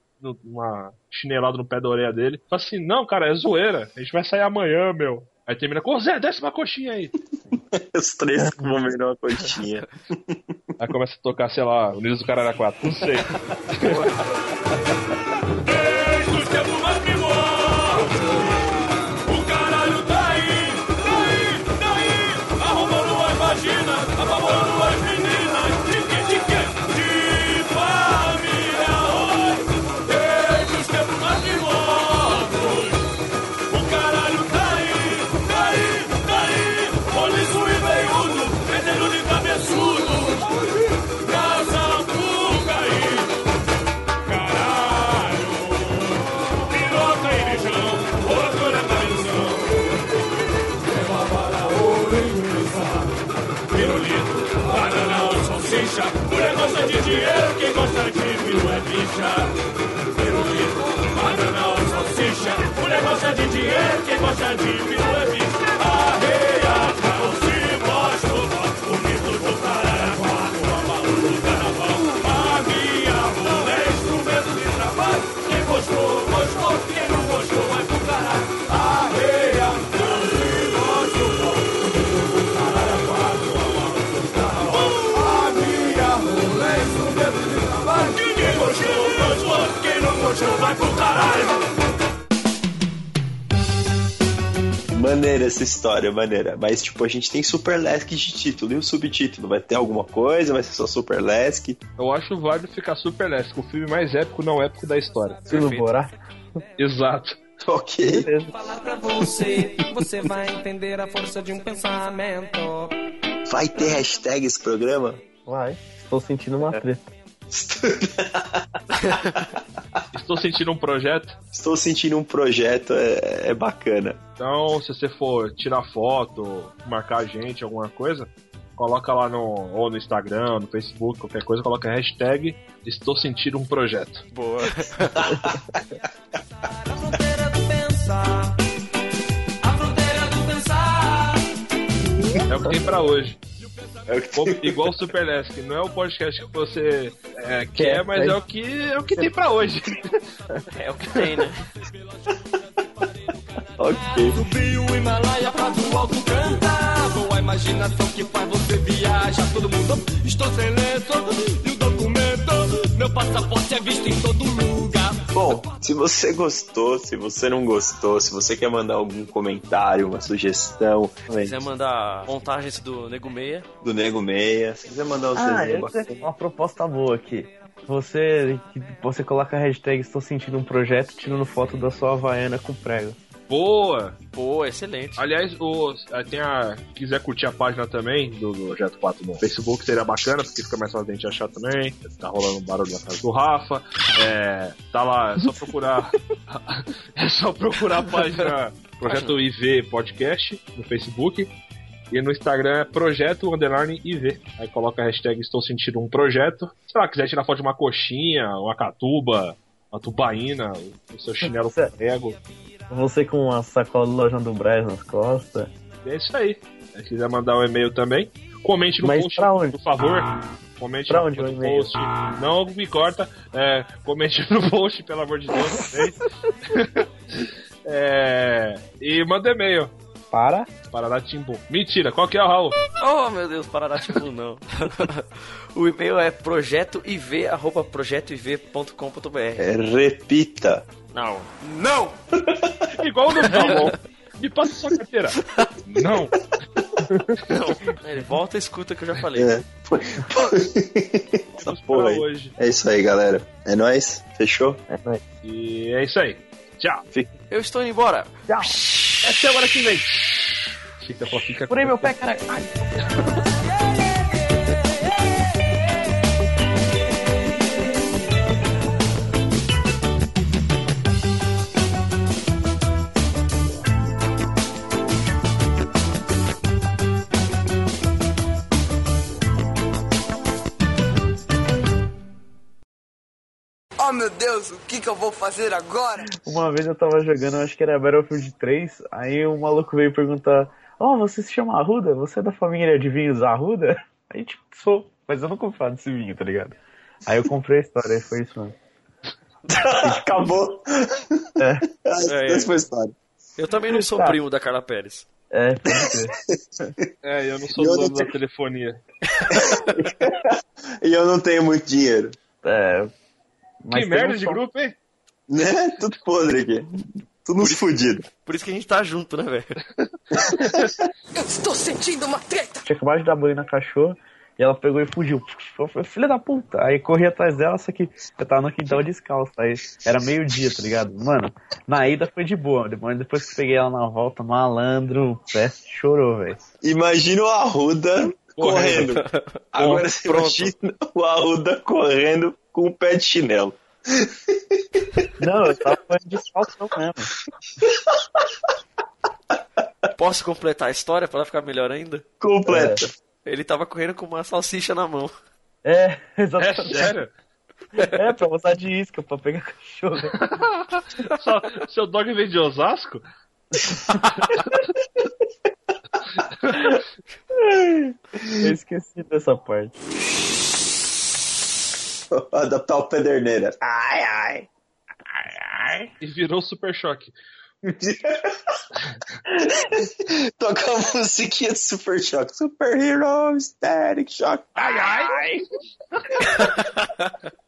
uma chinelada no pé da orelha dele. Fala assim, não, cara, é zoeira, a gente vai sair amanhã, meu. Aí termina com, "Ô, Zé, desce uma coxinha aí. Os três vão ver uma coxinha. Aí começa a tocar, sei lá, Unidos do Caralho 4, não sei. essa história, maneira. Mas, tipo, a gente tem Super Lesk de título e o subtítulo. Vai ter alguma coisa? Vai ser só Super Lesk? Eu acho válido ficar Super Last, o filme mais épico não épico da história. Estilo Borá. Exato. Ok. falar pra você, você vai entender a força de um pensamento. Vai ter hashtag esse programa? Vai. Estou sentindo uma treta. Estou sentindo um projeto. Estou sentindo um projeto, é, é bacana. Então, se você for tirar foto, marcar a gente, alguma coisa, coloca lá no, ou no Instagram, no Facebook, qualquer coisa, coloca a hashtag Estou sentindo um projeto. Boa. fronteira do pensar. A fronteira do pensar. É o que tem pra hoje. É o que Igual o Super Lesk, não é o podcast que você é, quer, mas é o que é o que tem pra hoje. É o que tem, né? Ok. O Himalaia pra do alto cantar. Boa imaginação que faz você viajar. Todo mundo, estou sem lenço e o documento. Meu passaporte Bom, se você gostou, se você não gostou, se você quer mandar algum comentário, uma sugestão Se quiser mandar montagens do Nego Meia, do Nego Meia, se quiser mandar um Ah, eu uma proposta boa aqui. Você, você coloca a hashtag Estou sentindo um projeto tirando foto da sua Havaiana com prego. Boa! pô, excelente. Aliás, o, eh, tem a. Quiser curtir a página também do, do Jet 4 no Facebook, seria bacana, porque fica mais fácil a gente achar também. Tá rolando um barulho na casa do Rafa. É, tá lá, é só procurar. é só procurar a página Projeto IV Podcast no Facebook. E no Instagram é Projeto Underline IV. Aí coloca a hashtag Estou Sentindo um Projeto. Se lá, quiser tirar foto de uma coxinha, uma catuba, uma tubaína, o seu chinelo prego. Você com uma sacola do Lojão do Brás nas costas. É isso aí. Se quiser mandar um e-mail também, comente no Mas post, pra onde? por favor. Comente Pra no onde no post. Não me corta. É, comente no post, pelo amor de Deus, é, e manda e-mail. Para? Parará Timbu. Mentira, qual que é o Raul? Oh, meu Deus, Parará Timbu não. o e-mail é projetoiv.projetoiv.com.br. É, repita. Não. Não! Igual no vídeo. Me passa sua carteira. Não. Não. Ele volta e escuta que eu já falei. É. Essa porra aí. hoje. É isso aí, galera. É nóis? Fechou? É nóis. E é isso aí. Tchau. Eu estou indo embora. Tchau. Até agora que vem. Fica, fica. Furei meu pé, cara. Ai. meu Deus, o que, que eu vou fazer agora? Uma vez eu tava jogando, eu acho que era Battlefield 3, aí um maluco veio perguntar: Ó, você se chama Arruda? Você é da família de vinhos Arruda? Aí, tipo, sou, mas eu ouvi falar desse vinho, tá ligado? Aí eu comprei a história, aí foi isso mesmo. Acabou. É, Ah, Essa foi a história. Eu também não sou Tá. primo da Carla Pérez. é, pode crer. É, eu não sou eu dono não da telefonia. E eu não tenho muito dinheiro. É, Que mas merda tem um de grupo, hein? Né? Tudo podre aqui. Tudo uns fudidos. Por isso que a gente tá junto, né, velho? Eu estou sentindo uma treta. Tinha acabado de dar banho na cachorra e ela pegou e fugiu. Filha da puta. Aí corri atrás dela, só que eu tava no quintal descalço. Aí era meio-dia, tá ligado? Mano, na ida foi de boa. Depois, depois que peguei ela na volta, malandro, o pé chorou, velho. Imagina o Arruda correndo. Agora você pronto. imagina o Arruda correndo com o pé de chinelo. Não, eu tava descalço mesmo. Posso completar a história pra ela ficar melhor ainda? Completa. Ele tava correndo com uma salsicha na mão. É, exatamente. É sério? É, pra usar de isca, pra pegar cachorro. Seu dog vem de Osasco? Eu esqueci dessa parte. Adaptar o Pederneira. Ai, ai. E virou Super Choque. Toca a musiquinha de Super Shock. Super Hero Static Shock. Ai, ai.